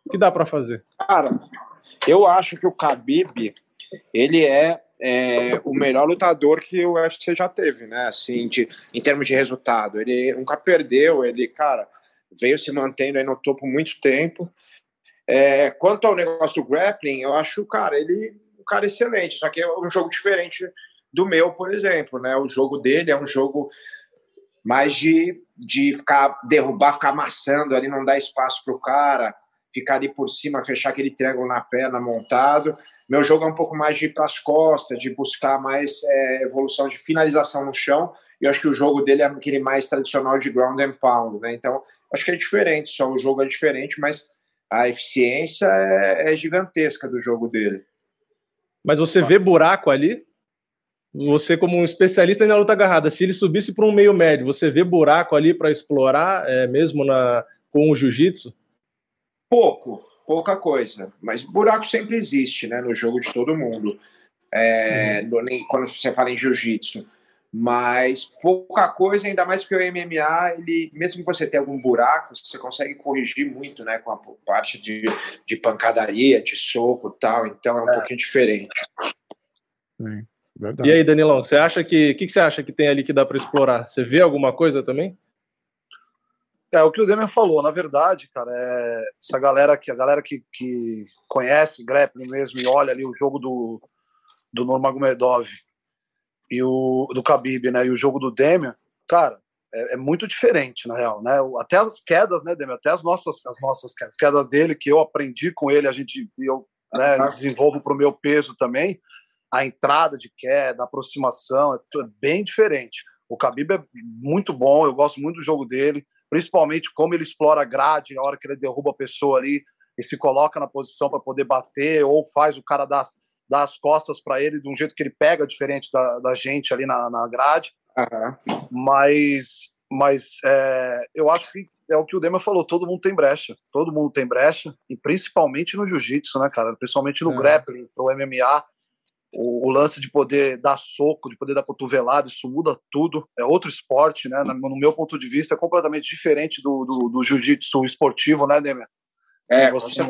O que dá para fazer? Cara, eu acho que o Khabib, ele é é, o melhor lutador que o UFC já teve, né? Assim, de, em termos de resultado. Ele nunca perdeu, ele, cara, veio se mantendo aí no topo muito tempo. É, quanto ao negócio do grappling, eu acho, cara, ele um cara excelente, só que é um jogo diferente do meu, por exemplo, né? O jogo dele é um jogo mais de, de ficar derrubar, ficar amassando ali, não dar espaço para o cara, ficar ali por cima, fechar aquele triângulo na perna montado. Meu jogo é um pouco mais de ir para as costas, de buscar mais é, evolução de finalização no chão. E eu acho que o jogo dele é aquele mais tradicional de ground and pound, né? Então, acho que é diferente, só o jogo é diferente, mas a eficiência é, é gigantesca do jogo dele. Mas você vê buraco ali? Você, como um especialista na luta agarrada, se ele subisse para um meio médio, você vê buraco ali para explorar, é, mesmo na, com o jiu-jitsu? Pouco, pouca coisa. Mas buraco sempre existe, né, no jogo de todo mundo. É, uhum. no, quando você fala em jiu-jitsu. Mas pouca coisa, ainda mais porque o MMA, ele, mesmo que você tenha algum buraco, você consegue corrigir muito, né, com a parte de, de pancadaria, de soco e tal. Então é um é. pouquinho diferente. Sim, e aí, Danilão, você acha que. O que, que você acha que tem ali que dá para explorar? Você vê alguma coisa também? É o que o Demian falou, na verdade, cara, é essa galera que a galera que, que conhece grappling mesmo e olha ali o jogo do do Nurmagomedov e o do Khabib, né, e o jogo do Demian, cara, é, é, muito diferente na real, né? Até as quedas, né, Demian, até as nossas as nossas quedas, as quedas dele que eu aprendi com ele, a gente eu né, desenvolvo para o meu peso também, a entrada de queda, a aproximação, é, é bem diferente. O Khabib é muito bom, eu gosto muito do jogo dele principalmente como ele explora a grade na hora que ele derruba a pessoa ali e se coloca na posição para poder bater, ou faz o cara dar, dar as costas para ele de um jeito que ele pega diferente da, da gente ali na, na grade. Uhum. Mas, mas é, eu acho que é o que o Dema falou, todo mundo tem brecha, todo mundo tem brecha, e principalmente no jiu-jitsu, né, cara? Principalmente no é. grappling, pro MMA, o, o, lance de poder dar soco, de poder dar cotovelada, isso muda tudo. É outro esporte, né? No meu ponto de vista, é completamente diferente do, do, do jiu-jitsu esportivo, né, Demer? É, você,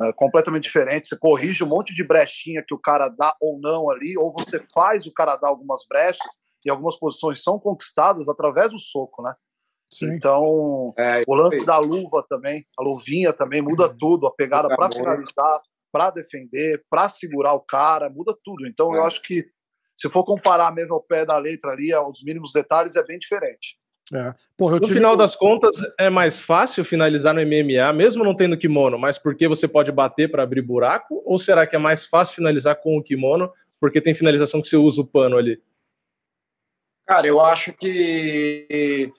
é completamente diferente. Você corrige um monte de brechinha que o cara dá ou não ali, ou você faz o cara dar algumas brechas e algumas posições são conquistadas através do soco, né? Sim. Então, é, o lance da luva também, a luvinha também muda uhum. tudo, a pegada para finalizar, para defender, para segurar o cara, muda tudo. Então, é. eu acho que se for comparar mesmo ao pé da letra ali, aos mínimos detalhes, é bem diferente. É. Porra, no final das contas, é mais fácil finalizar no MMA, mesmo não tendo kimono, mas porque você pode bater para abrir buraco? Ou será que é mais fácil finalizar com o kimono, porque tem finalização que você usa o pano ali? Cara, eu acho que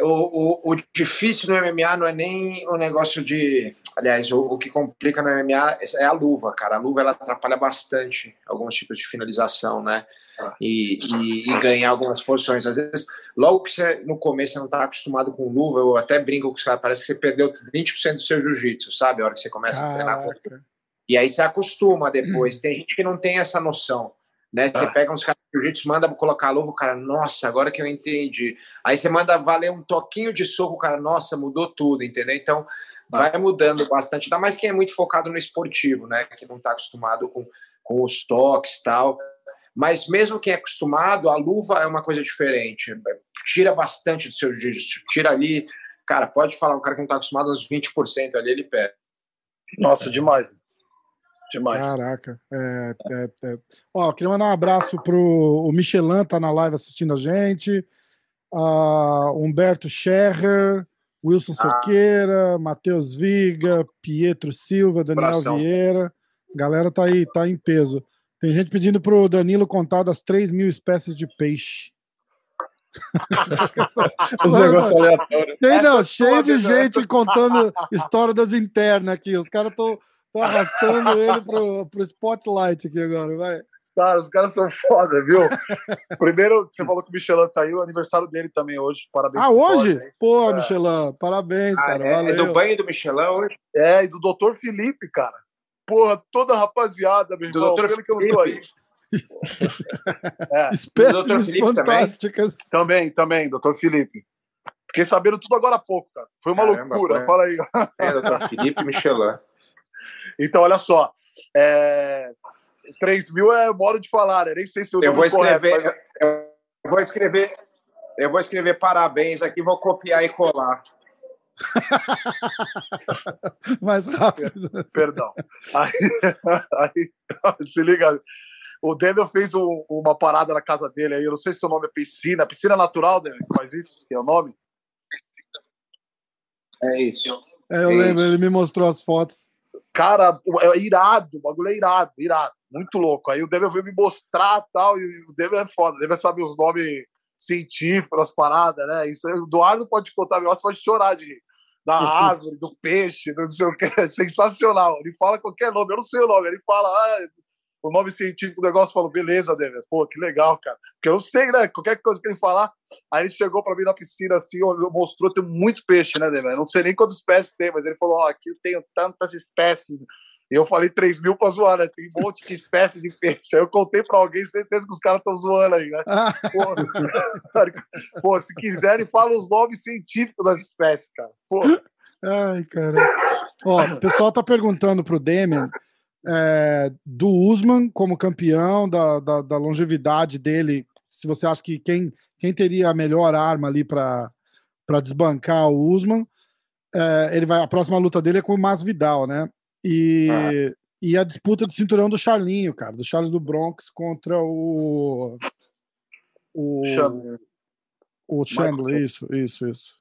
o, o, o, difícil no MMA não é nem o negócio de. Aliás, o, o, que complica no MMA é a luva, cara. A luva ela atrapalha bastante alguns tipos de finalização, né? Ah. E, e, e, ganhar algumas posições. Às vezes, logo que você no começo você não está acostumado com luva, eu até brinco com os caras, parece que você perdeu 20% do seu jiu-jitsu, sabe? A hora que você começa Caraca. a treinar. E aí você acostuma depois. Tem gente que não tem essa noção. Né? Você ah. pega uns caras de jiu-jitsu, manda colocar luva, o cara, nossa, agora que eu entendi. Aí você manda valer um toquinho de soco, o cara, nossa, mudou tudo, entendeu? Então ah. vai mudando bastante, ainda mais quem é muito focado no esportivo, né? Que não está acostumado com, com os toques e tal. Mas mesmo quem é acostumado, a luva é uma coisa diferente. Tira bastante do seu jiu-jitsu. Tira ali, cara, pode falar, um cara que não está acostumado, uns 20% ali ele pega. Nossa, demais. Demais. Caraca. É, é, é. Ó, queria mandar um abraço pro o Michelin, tá na live assistindo a gente. Uh, Humberto Scherrer, Wilson ah. Cerqueira, Matheus Viga, Pietro Silva, Daniel Abração. Vieira. Galera tá aí, tá em peso. Tem gente pedindo pro Danilo contar das 3 mil espécies de peixe. Os negócios aleatórios. Tem, não, cheio de gente contando história das internas aqui. Os caras estão Tô arrastando ele pro, pro spotlight aqui agora, vai. Cara, os caras são foda, viu? Primeiro, você falou que o Michelin tá aí, o aniversário dele também hoje. Parabéns. Ah, hoje? Pô, é. Michelin, parabéns, ah, cara. É, valeu. é do banho do Michelin hoje? É, e do Dr. Felipe, cara. Porra, toda a rapaziada, meu irmão. Do Dr. que eu tô aí. é. Espécimes fantásticas. Também, também, Dr. Felipe. Fiquei sabendo tudo agora há pouco, cara. Foi uma Caramba, loucura. Foi... Fala aí. É, Dr. Felipe Michelin. Então, olha só. É... 3 mil é modo de falar, né? Nem sei se eu vou escrever. Correto, mas... Eu vou escrever. Eu vou escrever parabéns aqui, vou copiar e colar. Mais rápido. Perdão. Aí, aí, se liga. O Daniel fez um, uma parada na casa dele aí. Eu não sei se o nome é piscina. Piscina natural, Daniel, faz isso? Que é o nome? É isso. É, eu é lembro, isso. ele me mostrou as fotos. Cara, é irado, o bagulho é irado, irado, muito louco. Aí o Dever veio me mostrar tal, e o Dever é foda, o Dever sabe os nomes científicos das paradas, né? Isso aí, o Eduardo pode contar, você pode chorar de da árvore, do peixe, do não sei o que, é sensacional. Ele fala qualquer nome, eu não sei o nome, ele fala, ah, o nome científico do negócio, falou, beleza, Dever, pô, que legal, cara. Porque eu sei, né? Qualquer coisa que ele falar. Aí ele chegou para mim na piscina assim, mostrou, tem muito peixe, né, Dever? Não sei nem quantas espécies tem, mas ele falou, ó, oh, aqui eu tenho tantas espécies. E eu falei 3 mil pra zoar, né? Tem um monte de espécie de peixe. Aí eu contei pra alguém, certeza que os caras estão zoando aí, né? Pô, pô, se quiserem, fala os nomes científicos das espécies, cara. Pô. Ai, cara. Ó, o pessoal tá perguntando pro Demian é, do Usman como campeão, da, da, da, longevidade dele, se você acha que quem, quem teria a melhor arma ali para desbancar o Usman, é, ele vai, a próxima luta dele é com o Masvidal, né? E, ah. e a disputa de cinturão do Charlinho, cara, do Charles do Bronx contra o. O Chandler. O Chandler, isso, isso, isso.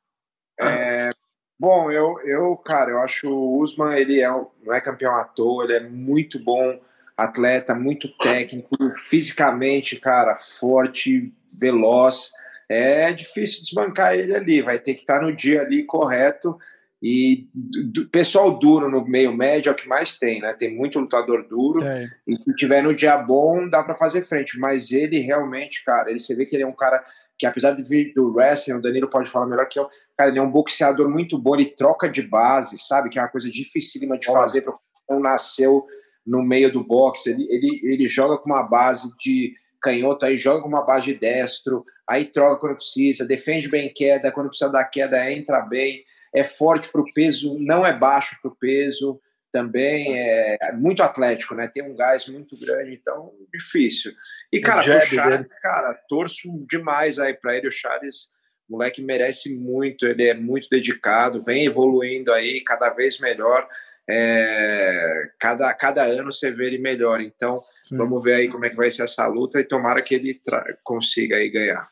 É, Bom, eu, eu, cara, eu acho o Usman, ele é, não é campeão à toa, ele é muito bom atleta, muito técnico, fisicamente, cara, forte, veloz. É difícil desbancar ele ali, vai ter que estar no dia ali correto. E do, pessoal duro no meio médio é o que mais tem, né? Tem muito lutador duro. É. E se tiver no dia bom, dá para fazer frente. Mas ele realmente, cara, ele você vê que ele é um cara que apesar de vir do wrestling, o Danilo pode falar melhor que eu, cara, ele é um boxeador muito bom, ele troca de base, sabe? Que é uma coisa dificílima de fazer para não nasceu no meio do boxe. Ele, ele, ele joga com uma base de canhoto, aí joga com uma base de destro, aí troca quando precisa, defende bem queda, quando precisa dar queda, entra bem, é forte para o peso, não é baixo para o peso também é muito atlético, né? Tem um gás muito grande, então difícil. E cara, o Charles, cara, torço demais aí para ele. O Charles moleque merece muito, ele é muito dedicado, vem evoluindo aí cada vez melhor. É, cada, cada ano você vê ele melhor. Então, Sim. vamos ver aí como é que vai ser essa luta e tomara que ele consiga aí ganhar.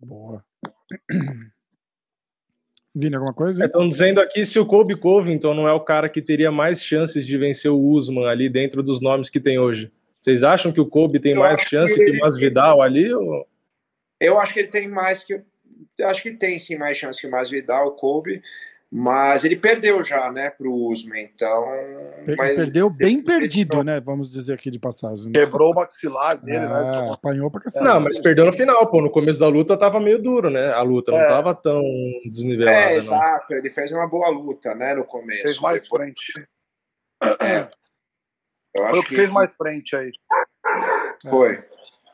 Boa. Vini, alguma coisa? Estão é, dizendo aqui se o Kobe Covington não é o cara que teria mais chances de vencer o Usman ali dentro dos nomes que tem hoje. Vocês acham que o Kobe tem eu mais chance que, ele... que o Masvidal ali? Ou... Eu acho que ele tem mais que. Acho que tem sim mais chance que o Masvidal, o Kobe. Mas ele perdeu já, né, para o Usman, então... Mas... Perdeu bem perdido, né, vamos dizer aqui de passagem. Quebrou o maxilar dele, né, é, né? Apanhou pra cacete. Não, mas perdeu no final, pô, no começo da luta tava meio duro, né, a luta, não é. tava tão desnivelada. É, exato, não. ele fez uma boa luta, né, no começo. Fez mais depois... frente. É. Eu acho Foi o que, que fez mais frente aí. Foi.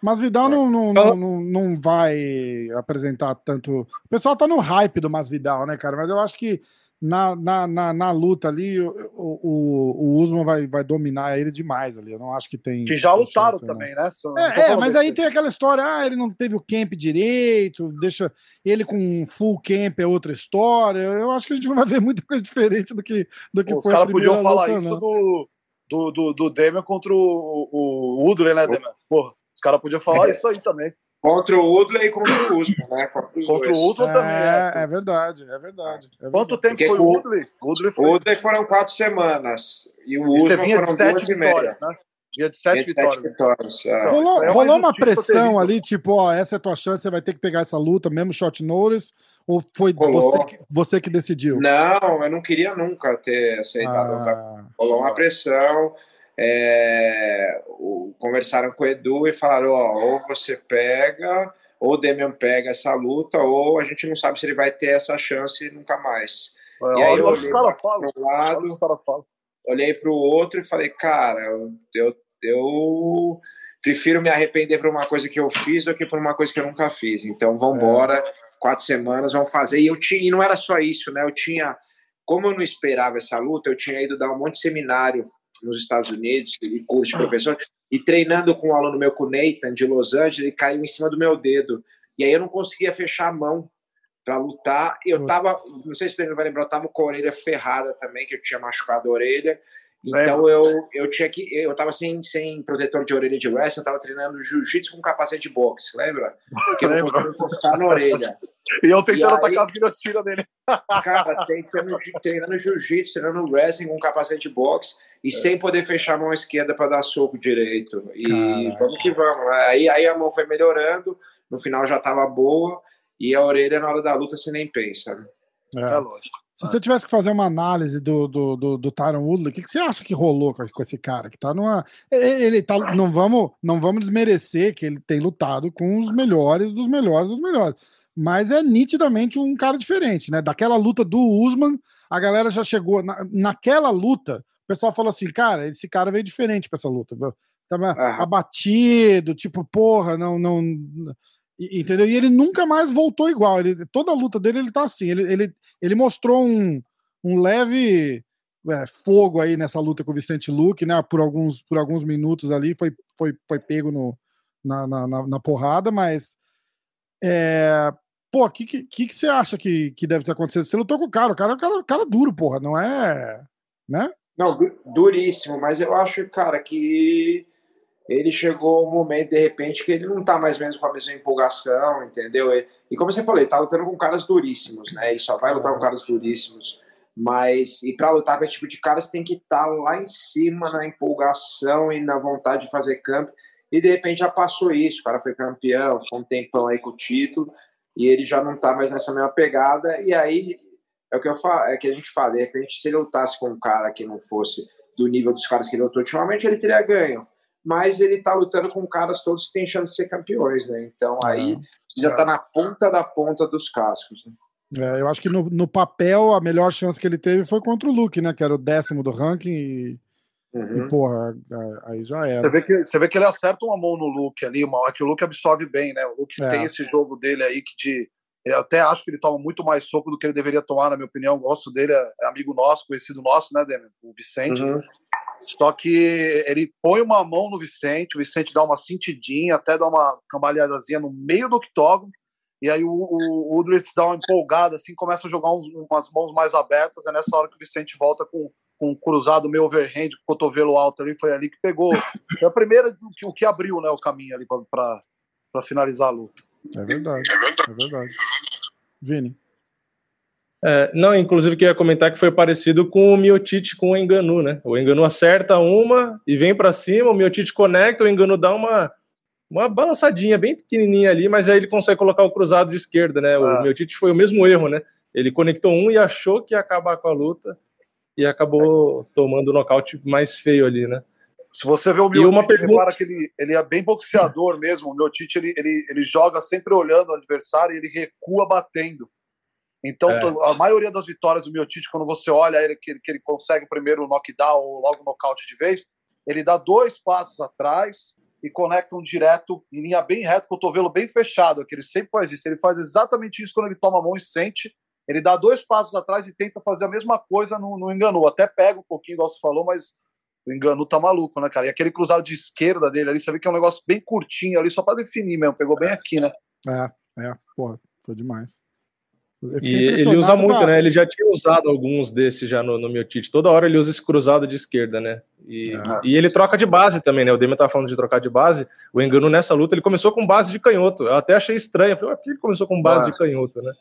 Mas Vidal não, não, não, não, não vai apresentar tanto. O pessoal tá no hype do Masvidal, né, cara? Mas eu acho que na, na, na, na luta ali, o, o, o Usman vai, vai dominar ele demais ali. Eu não acho que tem. Que já lutaram chance, também, né? É, é mas aí tem aquela história: ah, ele não teve o camp direito, deixa ele com full camp é outra história. Eu acho que a gente não vai ver muita coisa diferente do que, do que Pô, foi os caras podiam falar luta, isso do, do, do, do Demian contra o, o né, Demian? Porra. Os caras podiam falar é. isso aí também. Contra o Woodley e contra o Usman, né? Contra, contra o Usman também. É, é, é verdade, é verdade. É Quanto tempo Porque foi o Woodley? O Woodley, foi... Woodley foram quatro semanas. E o Usman foram duas e meia. Né? Dia de sete, vitórias. vitórias é. Rolou, é rolou uma pressão ali, tipo, ó, essa é a tua chance, você vai ter que pegar essa luta, mesmo short notice, ou foi você que, você que decidiu? Não, eu não queria nunca ter aceitado. Ah. Rolou uma pressão é, o, conversaram com o Edu e falaram: ó, ou você pega, ou o Demian pega essa luta, ou a gente não sabe se ele vai ter essa chance nunca mais. É, e aí eu olhei para um lado, olhei para o outro e falei: cara, eu, eu prefiro me arrepender por uma coisa que eu fiz do que por uma coisa que eu nunca fiz. Então vamos embora, é. quatro semanas, vamos fazer. E eu tinha, e não era só isso, né? Eu tinha, como eu não esperava essa luta, eu tinha ido dar um monte de seminário nos Estados Unidos, e curso de professor, e treinando com um aluno meu, com o Nathan, de Los Angeles, ele caiu em cima do meu dedo. E aí eu não conseguia fechar a mão para lutar. Eu tava, não sei se você vai lembrar, eu tava com a orelha ferrada também, que eu tinha machucado a orelha. Então eu, eu tinha que. Eu tava sem, sem protetor de orelha de wrestling, eu tava treinando jiu-jitsu com capacete de boxe, lembra? Porque eu não conseguia encostar na orelha. E eu tentando e atacar as guilhotinas dele. Cara, tentando, treinando jiu-jitsu, treinando wrestling com capacete de boxe e é. sem poder fechar a mão esquerda para dar soco direito. E Caraca. vamos que vamos. Aí, aí a mão foi melhorando, no final já tava boa, e a orelha na hora da luta você nem pensa. Né? É, é lógico. Se você tivesse que fazer uma análise do, do, do, do Tyron Woodley, o que, que você acha que rolou com, com esse cara? Que tá numa. Ele tá. Não vamos, não vamos desmerecer que ele tem lutado com os melhores dos melhores dos melhores. Mas é nitidamente um cara diferente, né? Daquela luta do Usman, a galera já chegou. Na, naquela luta, o pessoal falou assim: cara, esse cara veio diferente pra essa luta. Tava ah. abatido, tipo, porra, não, não Entendeu? E ele nunca mais voltou igual. Ele, toda a luta dele, ele tá assim. Ele, ele, ele mostrou um, um leve é, fogo aí nessa luta com o Vicente Luque, né? Por alguns, por alguns minutos ali, foi, foi, foi pego no, na, na, na porrada, mas. É, pô, o que, que, que você acha que, que deve ter acontecido? Você lutou com o cara, o cara é cara, cara duro, porra, não é. Né? Não, duríssimo, mas eu acho, cara, que ele chegou um momento, de repente, que ele não tá mais mesmo com a mesma empolgação, entendeu? E, como você falou, ele tá lutando com caras duríssimos, né? Ele só vai lutar com caras duríssimos. Mas, e para lutar com esse tipo de caras, tem que estar tá lá em cima na empolgação e na vontade de fazer campo. E de repente já passou isso, o cara foi campeão, ficou um tempão aí com o título, e ele já não tá mais nessa mesma pegada. E aí é o que, eu falo, é que a gente fala, de repente, se ele lutasse com um cara que não fosse do nível dos caras que ele lutou ultimamente, ele teria ganho mas ele está lutando com caras todos que têm chance de ser campeões, né? Então aí é, já está na ponta da ponta dos cascos. Né? É, eu acho que no, no, papel a melhor chance que ele teve foi contra o Luke, né? Que era o décimo do ranking e, uhum. e porra, aí já era. Você vê, que, você vê que ele acerta uma mão no Luke ali, uma, que o Luke absorve bem, né? O Luke é. tem esse jogo dele aí que de. Eu até acho que ele toma muito mais soco do que ele deveria tomar, na minha opinião. Gosto dele, é, é amigo nosso, conhecido nosso, né, Demian? O Vicente. Uhum. Só que ele põe uma mão no Vicente, o Vicente dá uma cintidinha, até dá uma cambalhadazinha no meio do octógono, E aí o, o, o Udrich dá uma empolgada, assim, começa a jogar uns, umas mãos mais abertas. É nessa hora que o Vicente volta com, com um cruzado meio overhand, com o cotovelo alto ali. Foi ali que pegou. Foi a primeira que, o que abriu né, o caminho ali para finalizar a luta. É verdade. É verdade. Vini. É, não, inclusive queria comentar que foi parecido com o Miotite com o Enganu, né? O Enganu acerta uma e vem para cima, o Miotite conecta, o Enganu dá uma uma balançadinha bem pequenininha ali, mas aí ele consegue colocar o cruzado de esquerda, né? O ah. Miotite foi o mesmo erro, né? Ele conectou um e achou que ia acabar com a luta e acabou tomando o nocaute mais feio ali, né? Se você vê o Miotite, uma pergunta... que ele, ele é bem boxeador mesmo. O Miotite, ele, ele, ele joga sempre olhando o adversário e ele recua batendo. Então, é. a maioria das vitórias do Miotite, quando você olha ele que, que ele consegue primeiro o knockdown ou logo o nocaute de vez, ele dá dois passos atrás e conecta um direto em linha bem reta, cotovelo bem fechado, que ele sempre faz isso. Ele faz exatamente isso quando ele toma a mão e sente. Ele dá dois passos atrás e tenta fazer a mesma coisa no, no enganu. Até pega um pouquinho, igual você falou, mas o enganu tá maluco, né, cara? E aquele cruzado de esquerda dele ali, você vê que é um negócio bem curtinho ali, só para definir mesmo. Pegou bem aqui, né? É, é, porra, foi demais. E ele usa muito, né? Ele já tinha usado alguns desses já no, no meu Tite. Toda hora ele usa esse cruzado de esquerda, né? E, ah. e ele troca de base também, né? O Demian tava falando de trocar de base. O Engano nessa luta ele começou com base de canhoto. Eu até achei estranho. Eu falei, por que ele começou com base ah. de canhoto, né?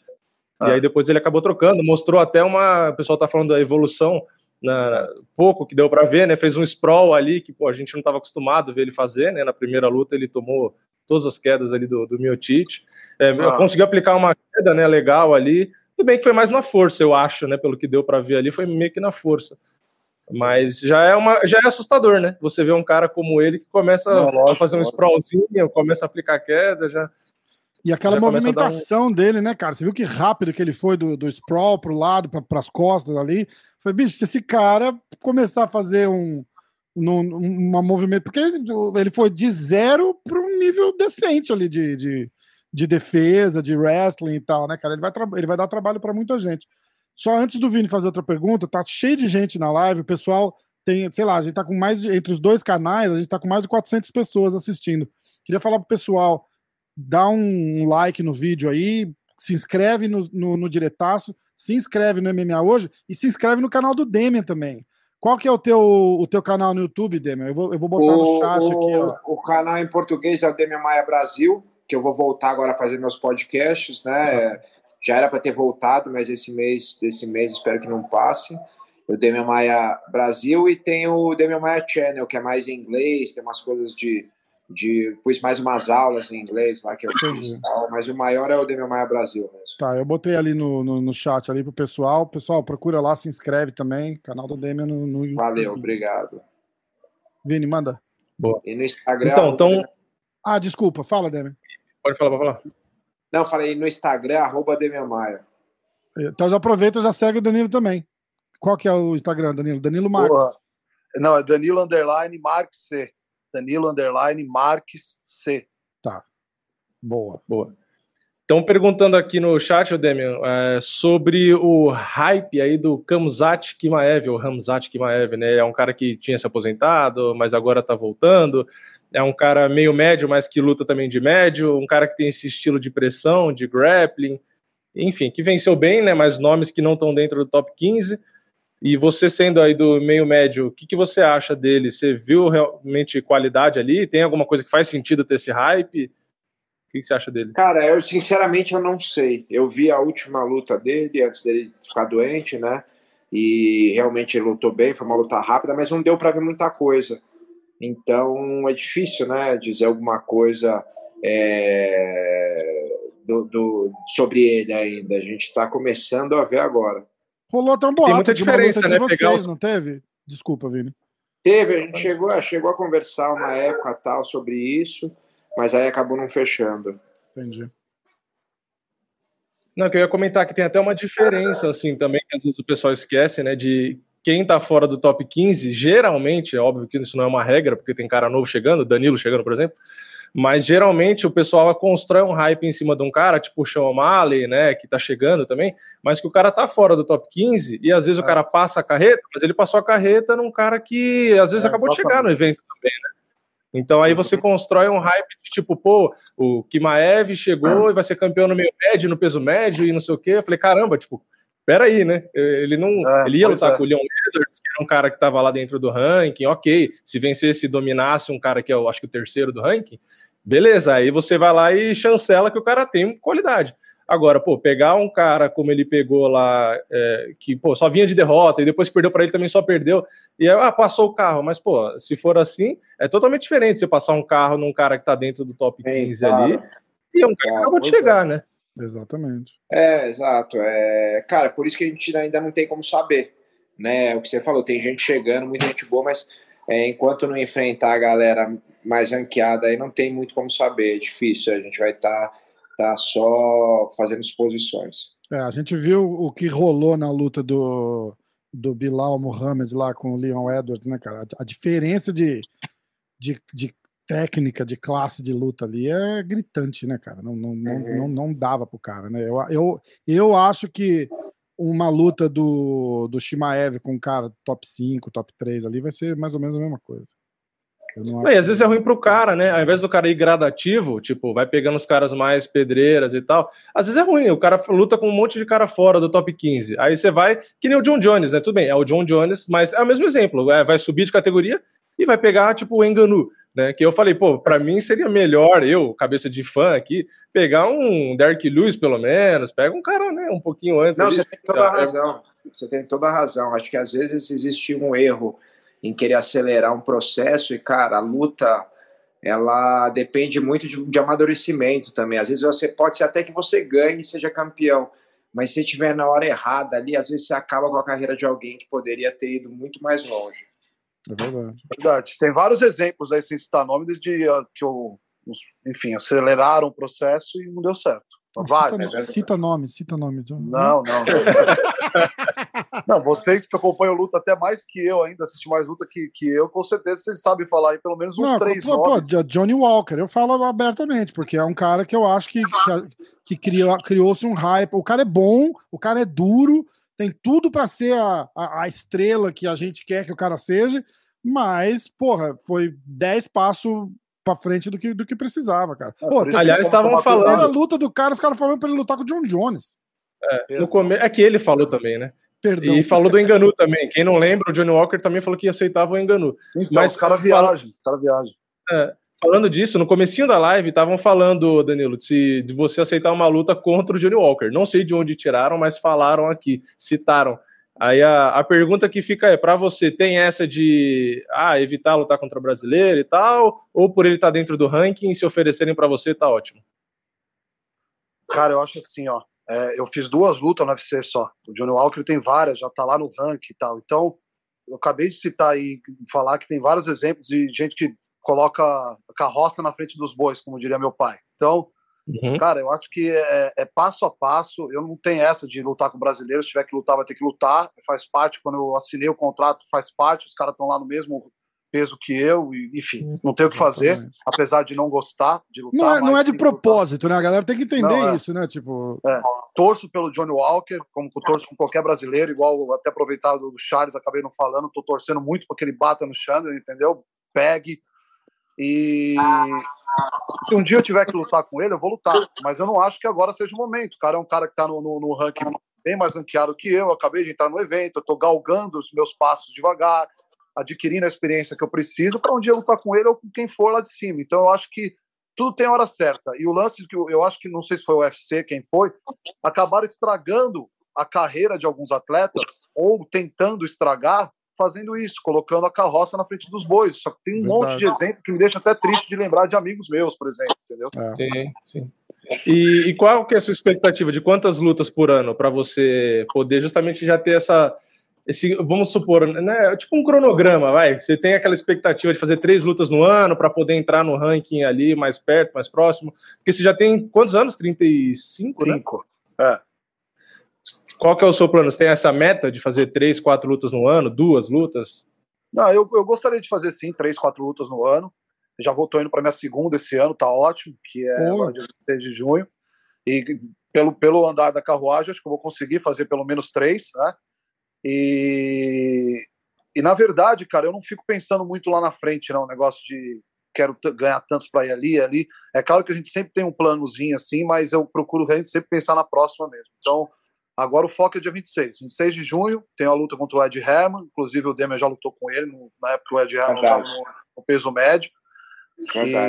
Ah. E aí depois ele acabou trocando, mostrou até uma. O pessoal tá falando da evolução. Na, pouco que deu para ver, né? Fez um sprawl ali que pô, a gente não estava acostumado a ver ele fazer, né? Na primeira luta ele tomou todas as quedas ali do, do Miotite. É, ah. Conseguiu aplicar uma queda, né? Legal ali. Tudo bem que foi mais na força, eu acho, né? Pelo que deu para ver ali, foi meio que na força. Mas já é, uma, já é assustador, né? Você vê um cara como ele que começa Não, lógico, a fazer um sprawlzinho, começa a aplicar queda, já. E aquela movimentação um... dele, né, cara? Você viu que rápido que ele foi do, do sprawl pro lado, para as costas ali. Foi, bicho, se esse cara começar a fazer um, um uma movimento. Porque ele foi de zero para um nível decente ali de, de, de defesa, de wrestling e tal, né, cara? Ele vai, ele vai dar trabalho para muita gente. Só antes do Vini fazer outra pergunta, tá cheio de gente na live, o pessoal tem, sei lá, a gente tá com mais de, entre os dois canais, a gente tá com mais de 400 pessoas assistindo. Queria falar pro pessoal, dá um like no vídeo aí, se inscreve no, no, no diretaço, se inscreve no MMA hoje e se inscreve no canal do Demian também. Qual que é o teu, o teu canal no YouTube, Demian? Eu vou, eu vou botar o, no chat aqui. Ó. O canal em português é o Demian Maia Brasil, que eu vou voltar agora a fazer meus podcasts, né? Uhum já era para ter voltado, mas esse mês, desse mês espero que não passe. O Demian Maia Brasil e tem o Demian Maia Channel, que é mais em inglês, tem umas coisas de. De pus mais umas aulas em inglês lá que eu fiz, tal, mas o maior é o Demian Maia Brasil mesmo. Tá, eu botei ali no, no, no chat ali pro pessoal. Pessoal, procura lá, se inscreve também. Canal do Demian no, no YouTube. Valeu, obrigado. Vini, manda. Boa. E no Instagram. Então, então... Ah, desculpa, fala, Demian. Pode falar, pode falar. Não, falei no Instagram, arroba Demian Maia. Então já aproveita e já segue o Danilo também. Qual que é o Instagram, Danilo? Danilo Marques. Boa. Não, é Danilo Underline Marques C. Danilo Underline Marques C. Tá. Boa. Boa. Estão perguntando aqui no chat, Demian, é, sobre o hype aí do Kamzat Kimaev, ou Ramzat Kimaev, né? É um cara que tinha se aposentado, mas agora tá voltando é um cara meio médio, mas que luta também de médio, um cara que tem esse estilo de pressão, de grappling, enfim, que venceu bem, né, mas nomes que não estão dentro do top 15. E você sendo aí do meio médio, o que, que você acha dele? Você viu realmente qualidade ali? Tem alguma coisa que faz sentido ter esse hype? O que, que você acha dele? Cara, eu sinceramente eu não sei. Eu vi a última luta dele antes dele ficar doente, né? E realmente ele lutou bem, foi uma luta rápida, mas não deu para ver muita coisa. Então é difícil, né, dizer alguma coisa é, do, do, sobre ele ainda. A gente está começando a ver agora. Rolou até um boato Tem muita diferença, de né? Vocês, Pegar não teve? Desculpa, Vini. Teve, a gente chegou, chegou a conversar uma época tal sobre isso, mas aí acabou não fechando. Entendi. Não, que eu ia comentar que tem até uma diferença, assim, também, que às vezes o pessoal esquece, né, de quem está fora do top 15, geralmente, é óbvio que isso não é uma regra, porque tem cara novo chegando, Danilo chegando, por exemplo, mas geralmente o pessoal constrói um hype em cima de um cara, tipo o Sean O'Malley, né, que tá chegando também, mas que o cara tá fora do top 15 e às vezes é. o cara passa a carreta, mas ele passou a carreta num cara que às vezes é, acabou de chegar no evento também, né? Então aí você constrói um hype de tipo, pô, o Kimaev chegou e vai ser campeão no meio médio, no peso médio e não sei o quê. Eu falei, caramba, tipo, peraí, né? Ele não. É, ele ia lutar é. com o Leon Edwards, que era um cara que estava lá dentro do ranking, ok. Se vencesse e dominasse um cara que é, eu acho que o terceiro do ranking, beleza. Aí você vai lá e chancela que o cara tem qualidade. Agora, pô, pegar um cara como ele pegou lá, é, que pô, só vinha de derrota e depois perdeu para ele também só perdeu, e ah, passou o carro, mas pô, se for assim, é totalmente diferente você passar um carro num cara que tá dentro do top 15 é, ali, e é um cara que acabou de chegar, é. né? Exatamente. É, exato. É, cara, por isso que a gente ainda não tem como saber, né? O que você falou, tem gente chegando, muita gente boa, mas é, enquanto não enfrentar a galera mais ranqueada aí, não tem muito como saber, é difícil, a gente vai estar. Tá tá só fazendo exposições. É, a gente viu o que rolou na luta do, do Bilal Muhammad lá com o Leon Edwards, né, cara? A, diferença de, de, de, técnica, de classe de luta ali é gritante, né, cara? Não, não, uhum. não, não, não dava pro cara, né? Eu, eu, eu acho que uma luta do, do Shimaev com um cara top 5, top 3 ali vai ser mais ou menos a mesma coisa. Não, e às vezes é ruim pro cara, né? Ao invés do cara ir gradativo, tipo, vai pegando os caras mais pedreiras e tal. Às vezes é ruim, o cara luta com um monte de cara fora do top 15. Aí você vai, que nem o John Jones, né? Tudo bem, é o John Jones, mas é o mesmo exemplo. É, vai subir de categoria e vai pegar, tipo, o Enganu, né? Que eu falei, pô, pra mim seria melhor, eu, cabeça de fã aqui, pegar um Dark Lewis, pelo menos. Pega um cara, né? Um pouquinho antes. Não, ali. você tem toda a é, é razão. Você tem toda a razão. Acho que às vezes existe um erro em querer acelerar um processo e, cara, a luta ela depende muito de, de amadurecimento também. Às vezes você pode ser até que você ganhe e seja campeão, mas se estiver na hora errada ali, às vezes você acaba com a carreira de alguém que poderia ter ido muito mais longe. É verdade. verdade. Tem vários exemplos aí, sem citar nomes, de uh, que eu, enfim, aceleraram o processo e não deu certo. Vários. Cita, cita nome, cita nome. Não, não. não, vocês que acompanham luta até mais que eu ainda, assistem mais luta que, que eu, com certeza vocês sabem falar aí pelo menos uns não, três pô, nomes. Pô, Johnny Walker, eu falo abertamente, porque é um cara que eu acho que, que, que criou, criou-se um hype. O cara é bom, o cara é duro, tem tudo para ser a, a, a estrela que a gente quer que o cara seja, mas, porra, foi dez passos pra frente do que, do que precisava, cara. É, Pô, aliás, estavam falando. A luta do cara, os caras falaram pra ele lutar com o John Jones. É, no come... é que ele falou também, né? Perdão. E falou do Enganu também. Quem não lembra, o Johnny Walker também falou que aceitava o Enganu. Então, Mas os caras viajam, os caras viajam. É, falando disso, no comecinho da live, estavam falando, Danilo, de, de você aceitar uma luta contra o Johnny Walker. Não sei de onde tiraram, mas falaram aqui, citaram. Aí a, a pergunta que fica é, para você, tem essa de ah, evitar lutar contra brasileiro e tal, ou por ele estar tá dentro do ranking e se oferecerem para você, tá ótimo? Cara, eu acho assim, ó, é, eu fiz duas lutas no UFC só. O Johnny Walker tem várias, já tá lá no ranking e tal. Então, eu acabei de citar aí, falar que tem vários exemplos de gente que coloca a carroça na frente dos bois, como diria meu pai. Então, Uhum. Cara, eu acho que é, é, passo a passo. Eu não tenho essa de lutar com brasileiros. Se tiver que lutar, vai ter que lutar. Faz parte. Quando eu assinei o contrato, faz parte. Os caras estão lá no mesmo peso que eu. E, enfim, não tem o que fazer. Apesar de não gostar de lutar. Não é, não é de propósito, né? A galera tem que entender não, é. isso, né? Tipo. É. Torço pelo Johnny Walker, como torço com qualquer brasileiro. Igual até aproveitado do Charles, acabei não falando. Tô torcendo muito para que ele bata no Chandler, entendeu? Pegue. E se um dia eu tiver que lutar com ele, eu vou lutar. Mas eu não acho que agora seja o momento. O cara é um cara que está no, no, no, ranking bem mais ranqueado que eu. eu. Acabei de entrar no evento, eu estou galgando os meus passos devagar, adquirindo a experiência que eu preciso para um dia lutar com ele ou com quem for lá de cima. Então eu acho que tudo tem hora certa. E o lance que eu acho que não sei se foi o UFC, quem foi, acabaram estragando a carreira de alguns atletas ou tentando estragar fazendo isso, colocando a carroça na frente dos bois. Só que tem um Verdade. monte de exemplo que me deixa até triste de lembrar de amigos meus, por exemplo, entendeu? É. Sim, sim. E, e, qual que é a sua expectativa de quantas lutas por ano para você poder justamente já ter essa esse, vamos supor, né, tipo um cronograma, vai. Você tem aquela expectativa de fazer três lutas no ano para poder entrar no ranking ali mais perto, mais próximo. Porque você já tem quantos anos? 35, Cinco. né? É. Qual que é o seu plano? Você tem essa meta de fazer três, quatro lutas no ano, duas lutas? Não, eu, eu gostaria de fazer sim, três, quatro lutas no ano. Já vou tô indo para minha segunda esse ano, tá ótimo, que é Pô. dia 3 de junho. E pelo, pelo andar da carruagem, acho que eu vou conseguir fazer pelo menos três, né? E, e na verdade, cara, eu não fico pensando muito lá na frente, não. Negócio de quero ganhar tantos para ir ali, ali. É claro que a gente sempre tem um planozinho assim, mas eu procuro sempre pensar na próxima mesmo. Então, agora o foco é dia 26. 26 de junho tem a luta contra o Ed Herman, inclusive o Demer já lutou com ele no, na época que o Ed Herman estava no, no peso médio.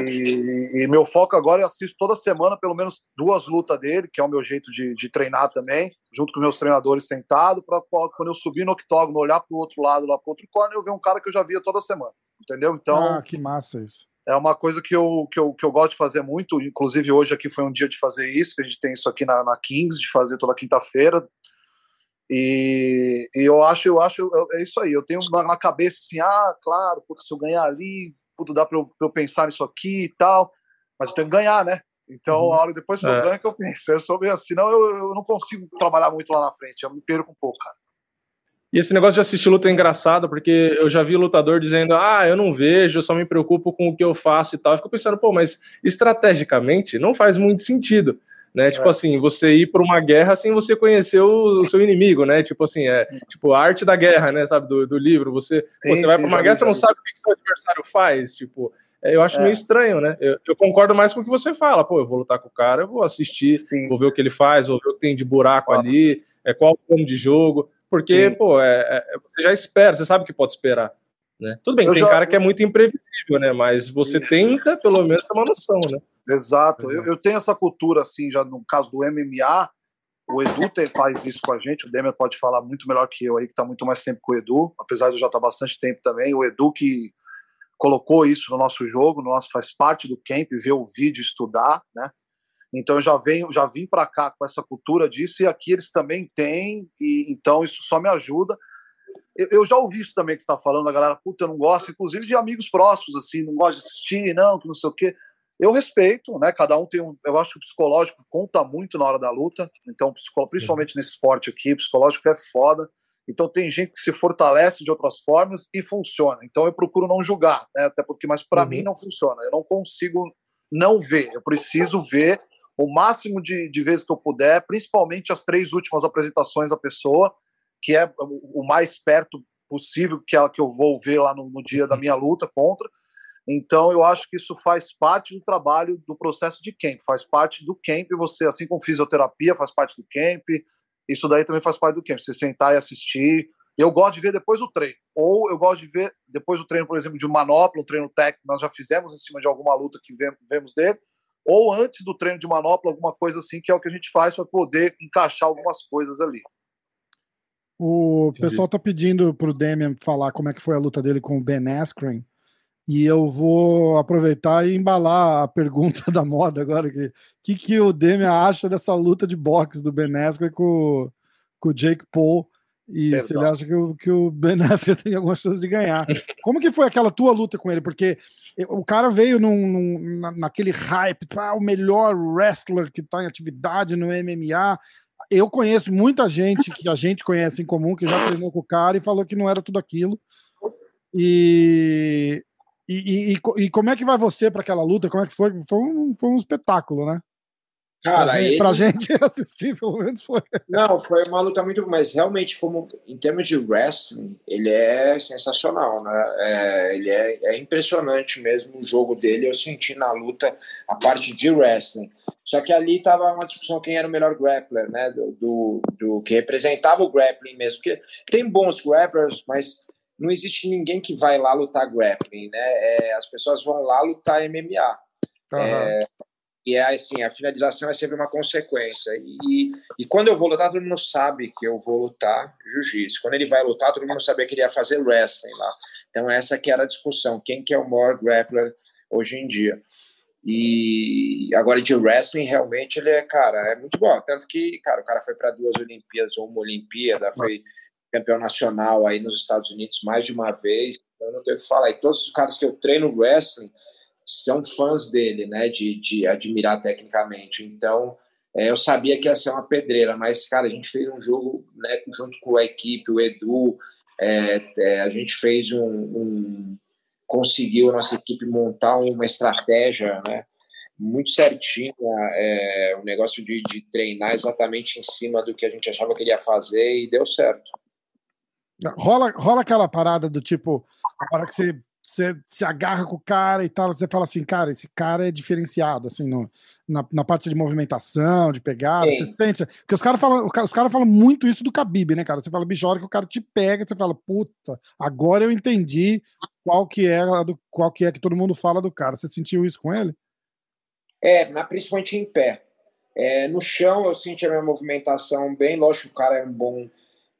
E, e, meu foco agora é assistir toda semana pelo menos duas lutas dele, que é o meu jeito de, de treinar também, junto com meus treinadores sentado, para quando eu subir no octógono, olhar para o outro lado, lá para outro corner, eu ver um cara que eu já via toda semana, entendeu? Então. Ah, que massa isso. É uma coisa que eu, que, eu, que eu gosto de fazer muito, inclusive hoje aqui foi um dia de fazer isso, que a gente tem isso aqui na, na Kings, de fazer toda quinta-feira. E, e, eu acho, eu acho, é isso aí. Eu tenho na, na cabeça assim, ah, claro, se eu ganhar ali, tudo dá para eu, eu, pensar nisso aqui e tal, mas eu tenho que ganhar, né? Então, uhum. a hora depois que eu é. ganho que eu penso. Eu sou meio assim, não, eu, eu não consigo trabalhar muito lá na frente, eu me perco um pouco, cara. E esse negócio de assistir luta é engraçado, porque eu já vi lutador dizendo, ah, eu não vejo, eu só me preocupo com o que eu faço e tal. Eu fico pensando, pô, mas estrategicamente não faz muito sentido né? Tipo é. assim, você ir para uma guerra sem você conhecer o, seu inimigo, né? Tipo assim, é tipo a arte da guerra, né? Sabe do, do livro. Você sim, você vai para uma guerra, você não sabe o que, que seu adversário faz, tipo. É, eu acho é. meio estranho, né? Eu, eu, concordo mais com o que você fala. Pô, eu vou lutar com o cara, eu vou assistir, sim. vou ver o que ele faz, vou ver o que tem de buraco ah. ali, é, qual o plano de jogo. Porque, sim. pô, é, é, você já espera, você sabe o que pode esperar. Né? Tudo bem, eu tem já... cara que é muito imprevisível, né? Mas você tenta, pelo menos, ter uma noção, né? Exato. Eu, eu, tenho essa cultura, assim, já no caso do MMA, o Edu tem, faz isso com a gente, o Demer pode falar muito melhor que eu aí, que está muito mais tempo com o Edu, apesar de eu já estar tá bastante tempo também. O Edu que colocou isso no nosso jogo, no nosso, faz parte do camp, ver o vídeo, estudar, né? Então eu já venho, já vim para cá com essa cultura disso e aqui eles também têm, e então isso só me ajuda. Eu, eu já ouvi isso também que está falando, a galera, puta, eu não gosto, inclusive de amigos próximos, assim, não gosto de assistir, não, que não sei o quê. Eu respeito, né? Cada um tem um. Eu acho que o psicológico conta muito na hora da luta. Então, principalmente nesse esporte aqui, o psicológico é foda. Então tem gente que se fortalece de outras formas e funciona. Então eu procuro não julgar, né? Até porque, mas para uhum. mim não funciona. Eu não consigo não ver. Eu preciso ver o máximo de, de vezes que eu puder, principalmente as três últimas apresentações da pessoa, que é o mais perto possível que, ela, que eu vou ver lá no, no dia da minha luta contra. Então, eu acho que isso faz parte do trabalho do processo de camp, faz parte do camp, você, assim como fisioterapia, faz parte do camp, isso daí também faz parte do camp, você sentar e assistir. Eu gosto de ver depois do treino, ou eu gosto de ver depois do treino, por exemplo, de um manopla, um treino técnico, nós já fizemos em cima de alguma luta que vemos dele, ou antes do treino de manopla, alguma coisa assim, que é o que a gente faz para poder encaixar algumas coisas ali. O Entendi. pessoal tá pedindo pro Damian falar como é que foi a luta dele com o Ben Askren. E eu vou aproveitar e embalar a pergunta da moda agora. O que, que, que o Demian acha dessa luta de boxe do Ben Askren com, com o Jake Paul? E Perdão. se ele acha que o, que o Ben Askren tem alguma chance de ganhar. Como que foi aquela tua luta com ele? Porque o cara veio num, num, naquele hype, ah, o melhor wrestler que está em atividade no MMA. Eu conheço muita gente que a gente conhece em comum, que já treinou com o cara e falou que não era tudo aquilo. E e, e, e, como é que vai você para aquela luta? Como é que foi? Foi um, foi um espetáculo, né? Cara, pra, ele... pra gente assistir, pelo menos foi. Não, foi uma luta muito. Mas realmente, como em termos de wrestling, ele é sensacional, né? É, ele é, é impressionante mesmo o jogo dele. Eu senti na luta a parte de wrestling. Só que ali tava uma discussão quem era o melhor grappler, né? Do, do, do que representava o grappling mesmo. Porque tem bons grapplers, mas não existe ninguém que vai lá lutar grappling, né? É, as pessoas vão lá lutar MMA. Uhum. É, e é assim, a finalização é sempre uma consequência. E, e quando eu vou lutar, todo mundo sabe que eu vou lutar jiu-jitsu. Quando ele vai lutar, todo mundo sabia que ele ia fazer wrestling lá. Então essa que era a discussão, quem que é o maior grappler hoje em dia. E agora de wrestling, realmente ele é, cara, é muito bom. Tanto que, cara, o cara foi para duas Olimpíadas ou uma Olimpíada, foi campeão nacional aí nos Estados Unidos mais de uma vez, então não tenho o que falar. E todos os caras que eu treino wrestling são fãs dele, né, de, de admirar tecnicamente. Então, é, eu sabia que ia ser uma pedreira, mas, cara, a gente fez um jogo né, junto com a equipe, o Edu, é, é, a gente fez um, um, conseguiu a nossa equipe montar uma estratégia, né, muito certinha, é, um negócio de, de treinar exatamente em cima do que a gente achava que ele ia fazer e deu certo. Rola, rola aquela parada do tipo, a hora que você você se agarra com o cara e tal, você fala assim, cara, esse cara é diferenciado, assim, no, na, na parte de movimentação, de pegada, Sim. você sente. Porque os caras falam, os caras falam muito isso do Khabib, né, cara? Você fala, bicho, a hora que o cara te pega, você fala, puta, agora eu entendi qual que é do, qual que é que todo mundo fala do cara. Você sentiu isso com ele? É, principalmente em pé. É, no chão eu senti a minha movimentação bem, lógico, o cara é um bom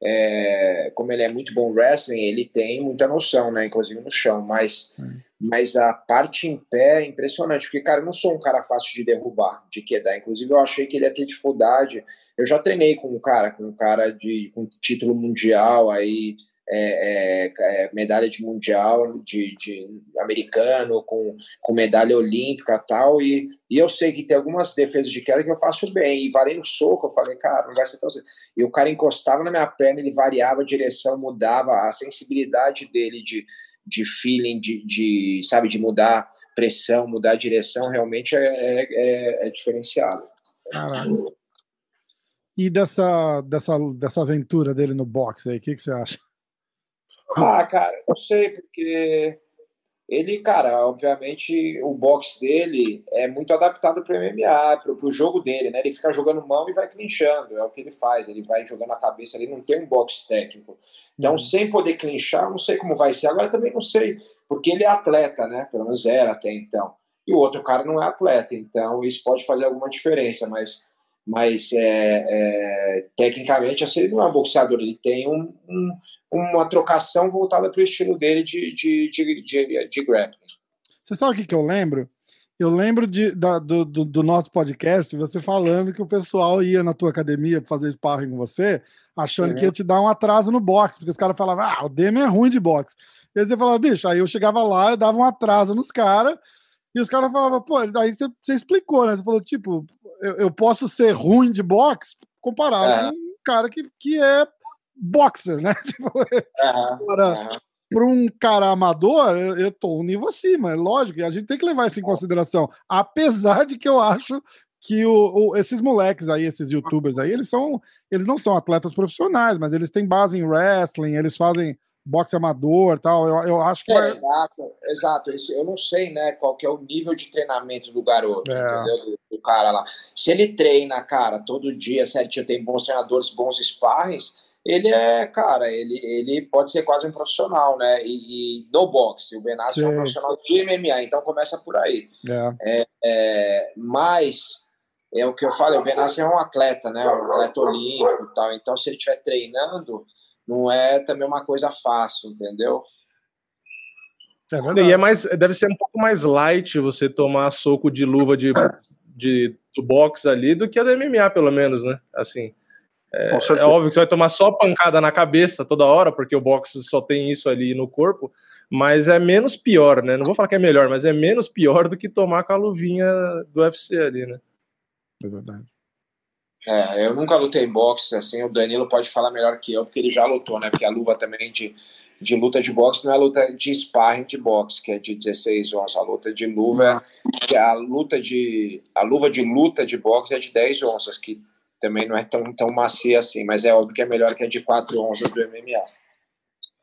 é, como ele é muito bom wrestling, ele tem muita noção, né? Inclusive no chão, mas, hum. mas a parte em pé é impressionante, porque, cara, eu não sou um cara fácil de derrubar, de quedar. Inclusive, eu achei que ele ia ter dificuldade. Eu já treinei com um cara, com um cara de com título mundial aí é, é, é, medalha de mundial de, de, americano com, com medalha olímpica tal e, e eu sei que tem algumas defesas de queda que eu faço bem e varei no soco eu falei cara não vai ser tão e o cara encostava na minha perna ele variava a direção mudava a sensibilidade dele de, de feeling de, de sabe de mudar pressão mudar direção realmente é, é, é, é diferenciado Caralho. E dessa, dessa, dessa aventura dele no boxe aí, o que, que você acha? Ah, cara, não sei, porque ele, cara, obviamente o box dele é muito adaptado para o MMA, para o jogo dele, né? Ele fica jogando mão e vai clinchando, é o que ele faz, ele vai jogando a cabeça, ele não tem um box técnico. Então, uhum. sem poder clinchar, não sei como vai ser. Agora também não sei, porque ele é atleta, né? Pelo menos era até então. E o outro cara não é atleta, então isso pode fazer alguma diferença, mas, mas é, é, tecnicamente, assim, ele não é um boxeador, ele tem um, um uma trocação voltada para o estilo dele de, de, de, de, de grappling. Você sabe o que, que eu lembro? Eu lembro de, da, do, do, do, nosso podcast, você falando que o pessoal ia na tua academia para fazer sparring com você, achando que ia te dar um atraso no boxe, porque os caras falavam, ah, o Demi é ruim de boxe. E aí você falava, bicho, aí eu chegava lá, eu dava um atraso nos caras, e os caras falavam, pô, daí você, você, explicou, né? Você falou, tipo, eu, eu posso ser ruim de boxe comparado é. com um cara que, que é boxer, né? Tipo, agora, para um cara amador, eu, eu tô um nível acima, é lógico, e a gente tem que levar isso em consideração. Apesar de que eu acho que o, o, esses moleques aí, esses youtubers aí, eles são. Eles não são atletas profissionais, mas eles têm base em wrestling, eles fazem boxe amador tal. Eu, eu acho que. É, vai... Exato, exato. Eu não sei, né, qual que é o nível de treinamento do garoto, é. entendeu? Do, do, cara lá. Se ele treina, cara, todo dia certinho, tem bons treinadores, bons sparrings ele é, cara, ele, ele pode ser quase um profissional, né? E, e no boxe, o Benassi é um profissional de MMA, então começa por aí. É. É, é, mas é o que eu falo, o Benassi é um atleta, né? Um atleta olímpico e tal. Então, se ele estiver treinando, não é também uma coisa fácil, entendeu? É verdade. E é mais, deve ser um pouco mais light você tomar soco de luva de, de, do boxe ali do que a do MMA, pelo menos, né? Assim. É, é, óbvio que você vai tomar só pancada na cabeça toda hora, porque o boxe só tem isso ali no corpo, mas é menos pior, né? Não vou falar que é melhor, mas é menos pior do que tomar com a luvinha do UFC ali, né? É verdade. É, eu nunca lutei boxe, assim, o Danilo pode falar melhor que eu, porque ele já lutou, né? Porque a luva também de, de luta de boxe não é luta de sparring de boxe, que é de 16 onças. A luta de luva é a luta de a luva de luta de boxe é de 10 onças, que também não é tão, tão macia assim, mas é óbvio que é melhor que a de 4 onças do MMA.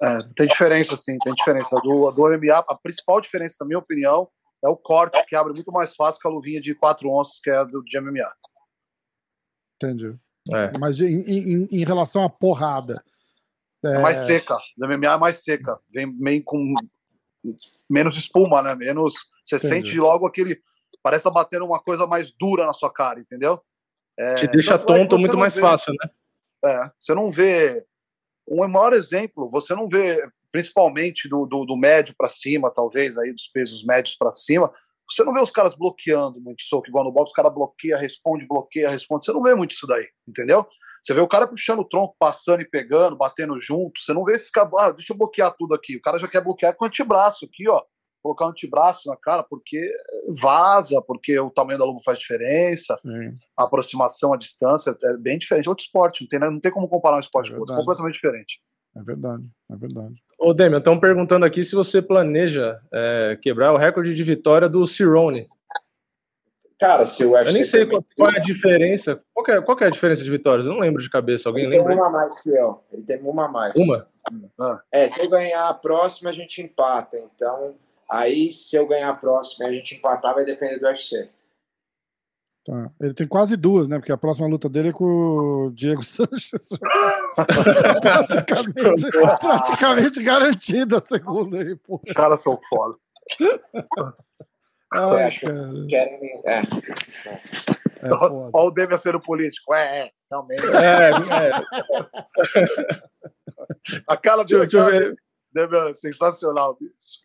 É, tem diferença, sim, tem diferença. Do, do MMA, a principal diferença, na minha opinião, é o corte, que abre muito mais fácil que a luvinha de 4 onças, que é a do de MMA. Entendi. É. Mas em, em, em, relação à porrada. É... é mais seca. Do MMA é mais seca. Vem meio com menos espuma, né? Menos. Você Entendi. sente logo aquele. Parece estar tá batendo uma coisa mais dura na sua cara, entendeu? É, Te deixa tonto muito mais vê, fácil, né? É, você não vê. Um maior exemplo, você não vê, principalmente do, do, do médio para cima, talvez, aí dos pesos médios para cima, você não vê os caras bloqueando muito soco, igual no boxe, os caras bloqueia, responde, bloqueia, responde. Você não vê muito isso daí, entendeu? Você vê o cara puxando o tronco, passando e pegando, batendo junto. Você não vê esse cara, ah, deixa eu bloquear tudo aqui. O cara já quer bloquear com o antebraço aqui, ó colocar um antebraço na cara, porque vaza, porque o tamanho da luva faz diferença, Sim. a aproximação, a distância é bem diferente. Outro esporte, não tem, não tem como comparar um esporte é com outro, completamente diferente. É verdade, é verdade. Ô, Demian, estão perguntando aqui se você planeja é, quebrar o recorde de vitória do Cirone. Cara, se o UFC. Eu nem sei qual, qual, é a diferença. Qual é, qual é a diferença de vitórias? Eu não lembro de cabeça. Alguém ele lembra? Tem uma a mais que eu. Ele tem uma a mais. Uma? Ah. É, se eu ganhar a próxima, a gente empata. Então, aí se eu ganhar a próxima e a gente empatar, vai depender do UFC. Tá. Ele tem quase duas, né? Porque a próxima luta dele é com o Diego Sanches. praticamente, praticamente garantida a segunda aí, pô. Os caras são foda. Ai, cara. É. É foda. Olha o Demian sendo político. É, é, realmente. É, é. A cara de. Demian é sensacional, bicho.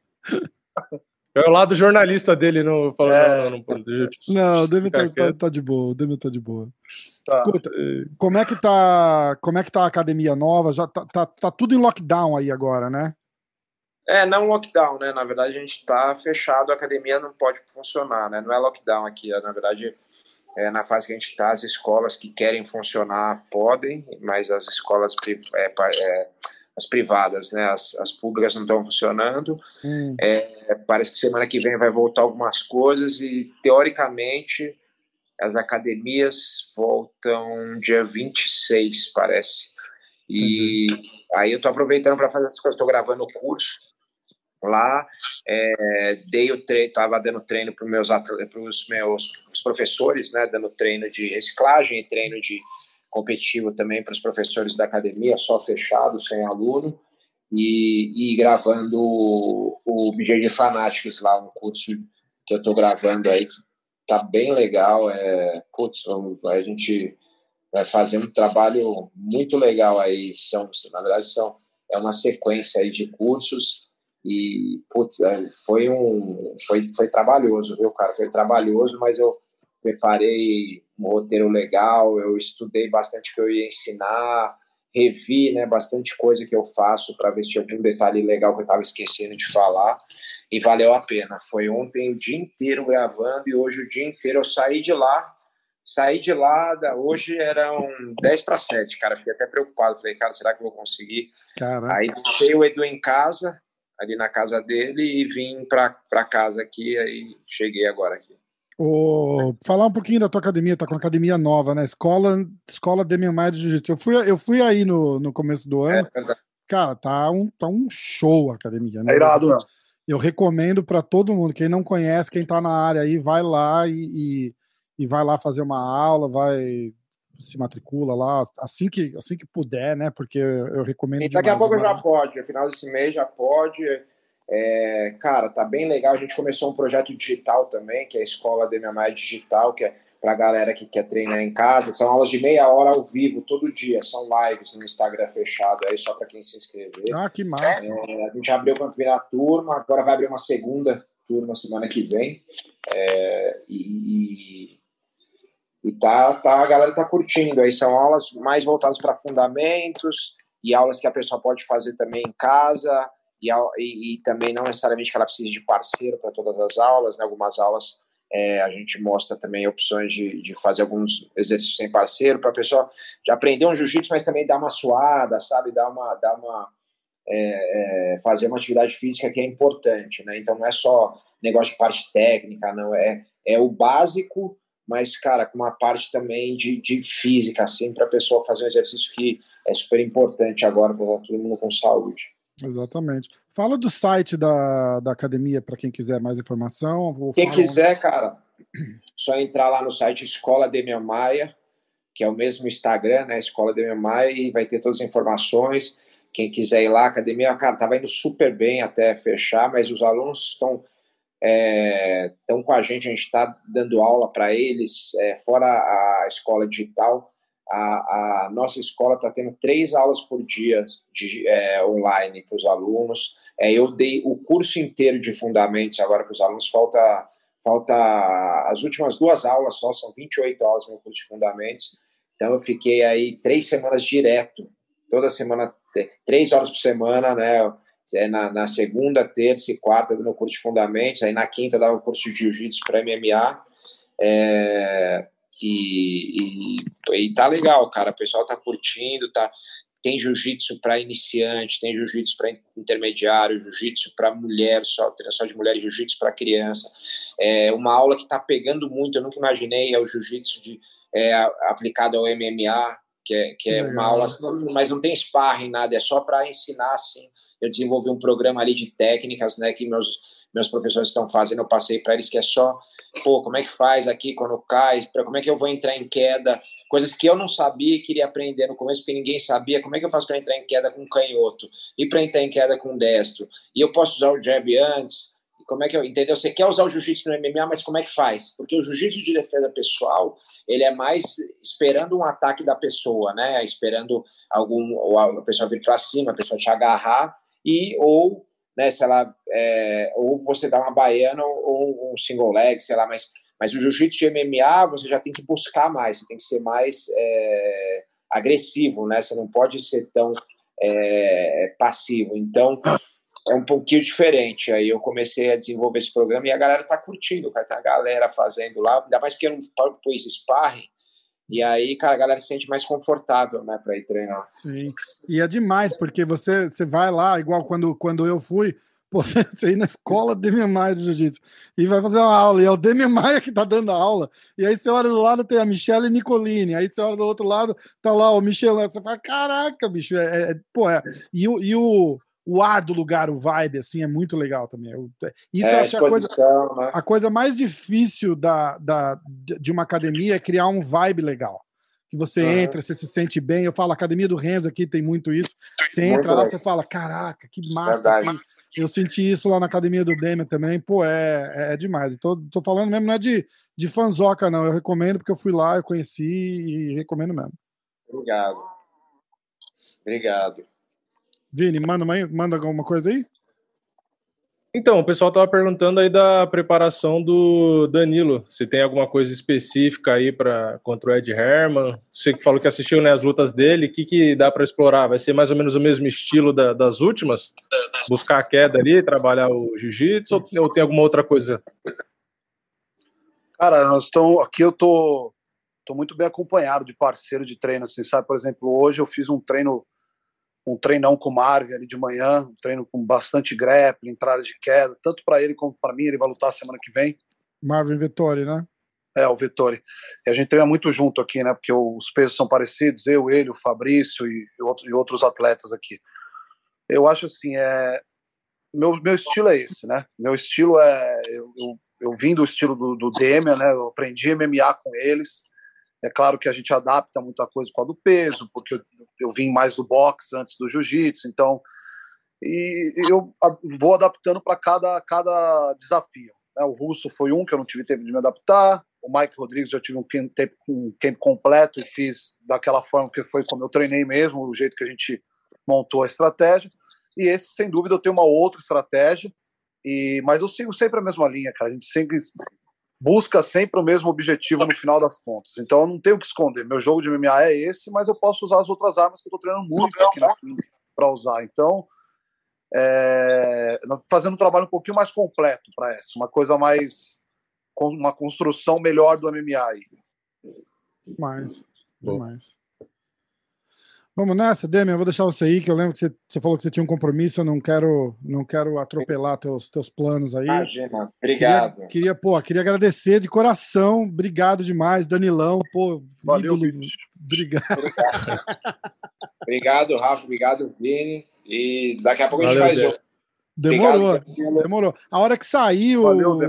É o lado jornalista dele no, falando, É. não, não, não, Não, o Demi tá, tá, tá de boa, o Demi tá de boa. Tá. Escuta, eh, como é que tá, como é que tá a academia nova? Já tá, tá, tá tudo em lockdown aí agora, né? É, não lockdown, né? Na verdade, a gente está fechado, a academia não pode funcionar, né? Não é lockdown aqui, é, na verdade, é, na fase que a gente está, as escolas que querem funcionar podem, mas as escolas é, é, as privadas, né? As, as públicas não estão funcionando. Hum, É, parece que semana que vem vai voltar algumas coisas e, teoricamente, as academias voltam dia 26, parece. E aí eu tô aproveitando para fazer essas coisas, estou gravando o curso lá, é, dei o treino, tava dando treino para meus para os meus os professores, né, dando treino de reciclagem e treino de competitivo também para os professores da academia, só fechado, sem aluno, e, e gravando o, o BJ de Fanatics lá, um curso que eu estou gravando aí, que tá bem legal, é, putz, vamos, a gente vai fazer um trabalho muito legal aí, são, na verdade, são, é uma sequência aí de cursos, e putz, é, foi um foi, foi trabalhoso, viu, cara? Foi trabalhoso, mas eu preparei um roteiro legal, eu estudei bastante o que eu ia ensinar, revi, né, bastante coisa que eu faço para ver se tinha algum detalhe legal que eu estava esquecendo de falar. E valeu a pena. Foi ontem o dia inteiro gravando e hoje o dia inteiro eu saí de lá saí de lá, da- hoje eram 10 para 7, cara, fiquei até preocupado, falei, cara, será que eu vou conseguir? Caraca. Aí deixei o Edu em casa, ali na casa dele, e vim para casa aqui, aí cheguei agora aqui. Ô, falar um pouquinho da tua academia, tá com uma academia nova, né? Escola, escola Demian Maia de Jiu-Jitsu. Eu fui, eu fui aí no, no começo do ano. É, verdade. Cara, tá um, tá um show a academia, né? É irado, né? Eu recomendo para todo mundo. Quem não conhece, quem tá na área aí, vai lá e, e, e vai lá fazer uma aula, vai se matricula lá assim que assim que puder, né? Porque eu recomendo E daqui a demais pouco já pode, no final desse mês já pode. É, cara, tá bem legal. A gente começou um projeto digital também, que é a Escola de Minha Maia Digital, que é pra galera que quer treinar em casa. São aulas de meia hora ao vivo, todo dia. São lives no Instagram fechado aí, só para quem se inscrever. Ah, que massa. É, a gente abriu para a primeira turma, agora vai abrir uma segunda turma semana que vem. É, e, e tá, tá, a galera tá curtindo. Aí são aulas mais voltadas para fundamentos e aulas que a pessoa pode fazer também em casa. E, e, e também não necessariamente que ela precise de parceiro para todas as aulas, né? Algumas aulas é, a gente mostra também opções de, de fazer alguns exercícios sem parceiro para a pessoa aprender um jiu-jitsu, mas também dar uma suada, sabe? Dar uma, dar uma é, é, fazer uma atividade física que é importante, né? Então não é só negócio de parte técnica, não é é o básico, mas cara com uma parte também de, de física, assim, para a pessoa fazer um exercício que é super importante agora para todo mundo com saúde. Exatamente. Fala do site da, da academia para quem quiser mais informação. Quem quiser, cara, só entrar lá no site Escola Demian Maia, que é o mesmo Instagram, né? Escola Demian Maia, e vai ter todas as informações. Quem quiser ir lá, a academia, cara, tava indo super bem até fechar, mas os alunos estão estão com a gente, a gente está dando aula para eles, é, fora a escola digital, a, a nossa escola está tendo três aulas por dia de, é, online para os alunos. É, eu dei o curso inteiro de fundamentos agora para os alunos, falta, falta as últimas duas aulas só, são 28 aulas no curso de fundamentos. Então eu fiquei aí três semanas direto, toda semana, três horas por semana, né? É, na, na, segunda, terça e quarta dando curso de fundamentos, aí na quinta dava o curso de jiu-jitsu para MMA. É, e, e, e, tá legal, cara. O pessoal tá curtindo, tá. Tem jiu-jitsu para iniciante, tem jiu-jitsu para intermediário, jiu-jitsu para mulher, só treinação de mulher, jiu-jitsu para criança. É uma aula que tá pegando muito, eu nunca imaginei, é o jiu-jitsu de é, aplicado ao MMA, que é, que é uma aula, mas não tem sparring, nada, é só para ensinar, assim. Eu desenvolvi um programa ali de técnicas, né, que meus, meus professores estão fazendo, eu passei para eles, que é só, pô, como é que faz aqui quando cai, pra, como é que eu vou entrar em queda, coisas que eu não sabia e queria aprender no começo, porque ninguém sabia, como é que eu faço para entrar em queda com canhoto, e para entrar em queda com destro, e eu posso usar o jab antes, como é que eu, entendeu? Você quer usar o jiu-jitsu no MMA, mas como é que faz? Porque o jiu-jitsu de defesa pessoal, ele é mais esperando um ataque da pessoa, né? Esperando algum ou a pessoa vir para cima, a pessoa te agarrar e ou, né, se ela é, ou você dá uma baiana ou um single leg, sei lá, mas mas o jiu-jitsu de MMA você já tem que buscar mais, você tem que ser mais é, agressivo, né? Você não pode ser tão é, passivo. Então, é um pouquinho diferente. Aí eu comecei a desenvolver esse programa e a galera tá curtindo, cara. Tem a galera fazendo lá, ainda mais porque eu não pus sparring. E aí, cara, a galera se sente mais confortável, né, para ir treinar. Sim. E é demais, porque você, você vai lá, igual quando, quando eu fui, pô, você ir na escola Demian Maia do Jiu-Jitsu e vai fazer uma aula, e é o Demian Maia que tá dando a aula, e aí você olha do lado tem a Michelle Nicolini, aí você olha do outro lado, tá lá o Michel, você fala, caraca, bicho, é, é pô, é. E, e o, o ar do lugar, o vibe, assim, é muito legal também. Isso é, eu acho a coisa, né? a coisa mais difícil da, da, de uma academia é criar um vibe legal. Que você uhum. entra, você se sente bem. Eu falo, a academia do Renzo aqui tem muito isso. Você muito entra lá, você fala, caraca, que massa. Eu senti isso lá na academia do Demian também. Pô, é, é, é demais. Tô, tô falando mesmo, não é de, de fanzoca, não. Eu recomendo porque eu fui lá, eu conheci e recomendo mesmo. Obrigado. Obrigado. Vini, manda, manda alguma coisa aí? Então, o pessoal estava perguntando aí da preparação do Danilo, se tem alguma coisa específica aí para contra o Ed Herman. Você que falou que assistiu né, as lutas dele, o que, que dá para explorar? Vai ser mais ou menos o mesmo estilo da, das últimas? Buscar a queda ali, trabalhar o jiu-jitsu ou, ou, tem alguma outra coisa? Cara, nós estamos aqui eu tô, tô muito bem acompanhado de parceiro de treino, assim, sabe? Por exemplo, hoje eu fiz um treino um treinão com o Marvin ali de manhã, um treino com bastante grappling, entrada de queda, tanto para ele como para mim, ele vai lutar semana que vem. Marvin Vettori, né? É, o Vettori. E a gente treina muito junto aqui, né? Porque os pesos são parecidos, eu, ele, o Fabrício e, e outros atletas aqui. Eu acho assim, é meu, meu estilo é esse, né? Meu estilo é eu, eu, eu vim do estilo do, do Demian, né? Eu aprendi MMA com eles. É claro que a gente adapta muita coisa com a do peso, porque eu, eu vim mais do boxe antes do jiu-jitsu, então e eu vou adaptando para cada, cada desafio. Né? O russo foi um que eu não tive tempo de me adaptar, o Mike Rodrigues eu tive um camp, um camp completo e fiz daquela forma que foi como eu treinei mesmo, o jeito que a gente montou a estratégia. E esse, sem dúvida, eu tenho uma outra estratégia, e mas eu sigo sempre a mesma linha, cara. A gente sempre busca sempre o mesmo objetivo no final das contas. Então eu não tenho o que esconder. Meu jogo de MMA é esse, mas eu posso usar as outras armas que eu estou treinando muito aqui para usar. Então, é, fazendo um trabalho um pouquinho mais completo para essa, uma coisa mais uma construção melhor do MMA aí. Mais, mais. Vamos nessa, Demian, eu vou deixar você aí, que eu lembro que você, você, falou que você tinha um compromisso, eu não quero, não quero atropelar teus, teus planos aí. Imagina, obrigado. Queria, queria, pô, queria agradecer de coração, obrigado demais, Danilão, pô, Valeu, ídolo, obrigado. Obrigado. obrigado, Rafa, obrigado, Vini, e daqui a pouco Valeu, a gente faz outro. Demorou, Obrigado, demorou. A hora que saiu Valeu,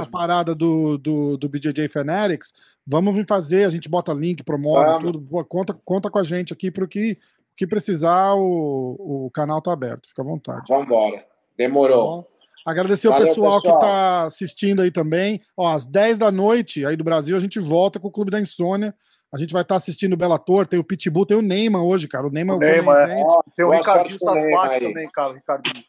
a parada do, do, do BJJ Fanatics, vamos vir fazer, a gente bota link, promove vamos. tudo. Pô, conta, conta com a gente aqui para o que, que precisar, o, o canal tá aberto, fica à vontade. Vamos embora. Demorou. Tá Agradecer Valeu, o pessoal, pessoal, que está assistindo aí também. Ó, às 10 da noite aí do Brasil, a gente volta com o Clube da Insônia. A gente vai estar tá assistindo o Bellator, tem o Pitbull, tem o Neymar hoje, cara. O Neymar, o Neymar é. Tem o Ricardinho Saspati também, cara. O Ricardinho.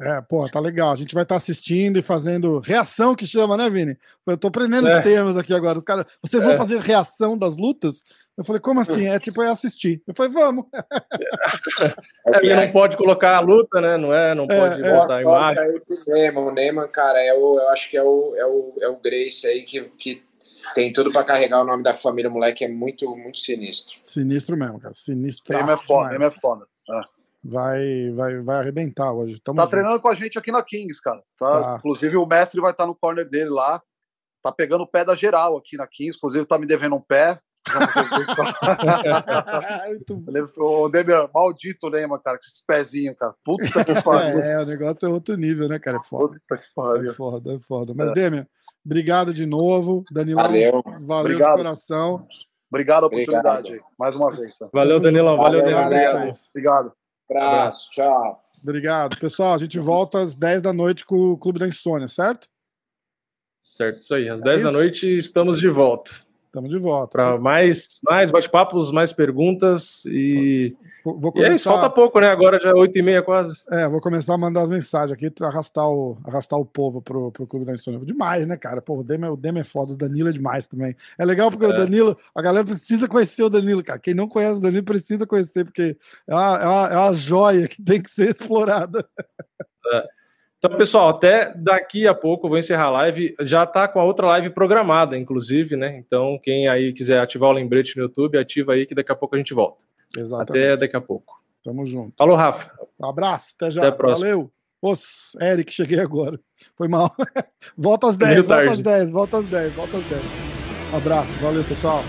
É, pô, tá legal. A gente vai estar tá assistindo e fazendo reação que chama, né, Vini? Eu tô aprendendo é. os termos aqui agora. Os caras, vocês vão é. fazer reação das lutas? Eu falei, como assim? É tipo, é assistir. Eu falei, vamos. É porque não pode colocar a luta, né? Não é? Não é, pode é, botar a imagem. É o Neymar, cara, é o, eu acho que é o, é o, é o Grace aí que, que tem tudo para carregar o nome da família. O moleque é muito, muito sinistro. Sinistro mesmo, cara. Sinistro. Neymar é foda, Neymar é foda. Ah vai, vai, vai arrebentar hoje. Tamo tá junto. treinando com a gente aqui na Kings, cara. Tá? tá? Inclusive o mestre vai estar no corner dele lá. Tá pegando o pé da geral aqui na Kings. Inclusive tá me devendo um pé. o Demian, maldito Lema, cara, com esses pezinhos, cara. Puta que pariu. É, o negócio é outro nível, né, cara? É foda. Puta que pariu. É foda, é foda. Mas, é. Demian, obrigado de novo. Danilão, valeu. Valeu obrigado. de coração. Obrigado a oportunidade obrigado. mais uma vez. Valeu, Danilão. Valeu, valeu galera. Obrigado. Abraço. Tchau. Obrigado. Pessoal, a gente volta às 10 da noite com o Clube da Insônia, certo? Certo, isso aí. Às é 10 isso? da noite estamos de volta. Estamos de volta. Para mais, mais bate-papos, mais perguntas e. Vou começar... E é isso, falta pouco, né? Agora já é 8 e meia quase. É, vou começar a mandar as mensagens aqui, arrastar o, arrastar o povo pro, pro Clube da Insônia. Demais, né, cara? Pô, o Demo, o Demo é foda, o Danilo é demais também. É legal porque é. o Danilo, a galera precisa conhecer o Danilo, cara. Quem não conhece o Danilo precisa conhecer, porque é uma, é uma, é uma joia que tem que ser explorada. É. Então, pessoal, até daqui a pouco eu vou encerrar a live. Já está com a outra live programada, inclusive, né? Então, quem aí quiser ativar o lembrete no YouTube, ativa aí que daqui a pouco a gente volta. Exatamente. Até daqui a pouco. Tamo junto. Falou, Rafa. Um abraço, até já. Até Valeu. Os Eric, cheguei agora. Foi mal. volta às 10, volta às 10, volta às 10, volta às 10. Um abraço, valeu, pessoal.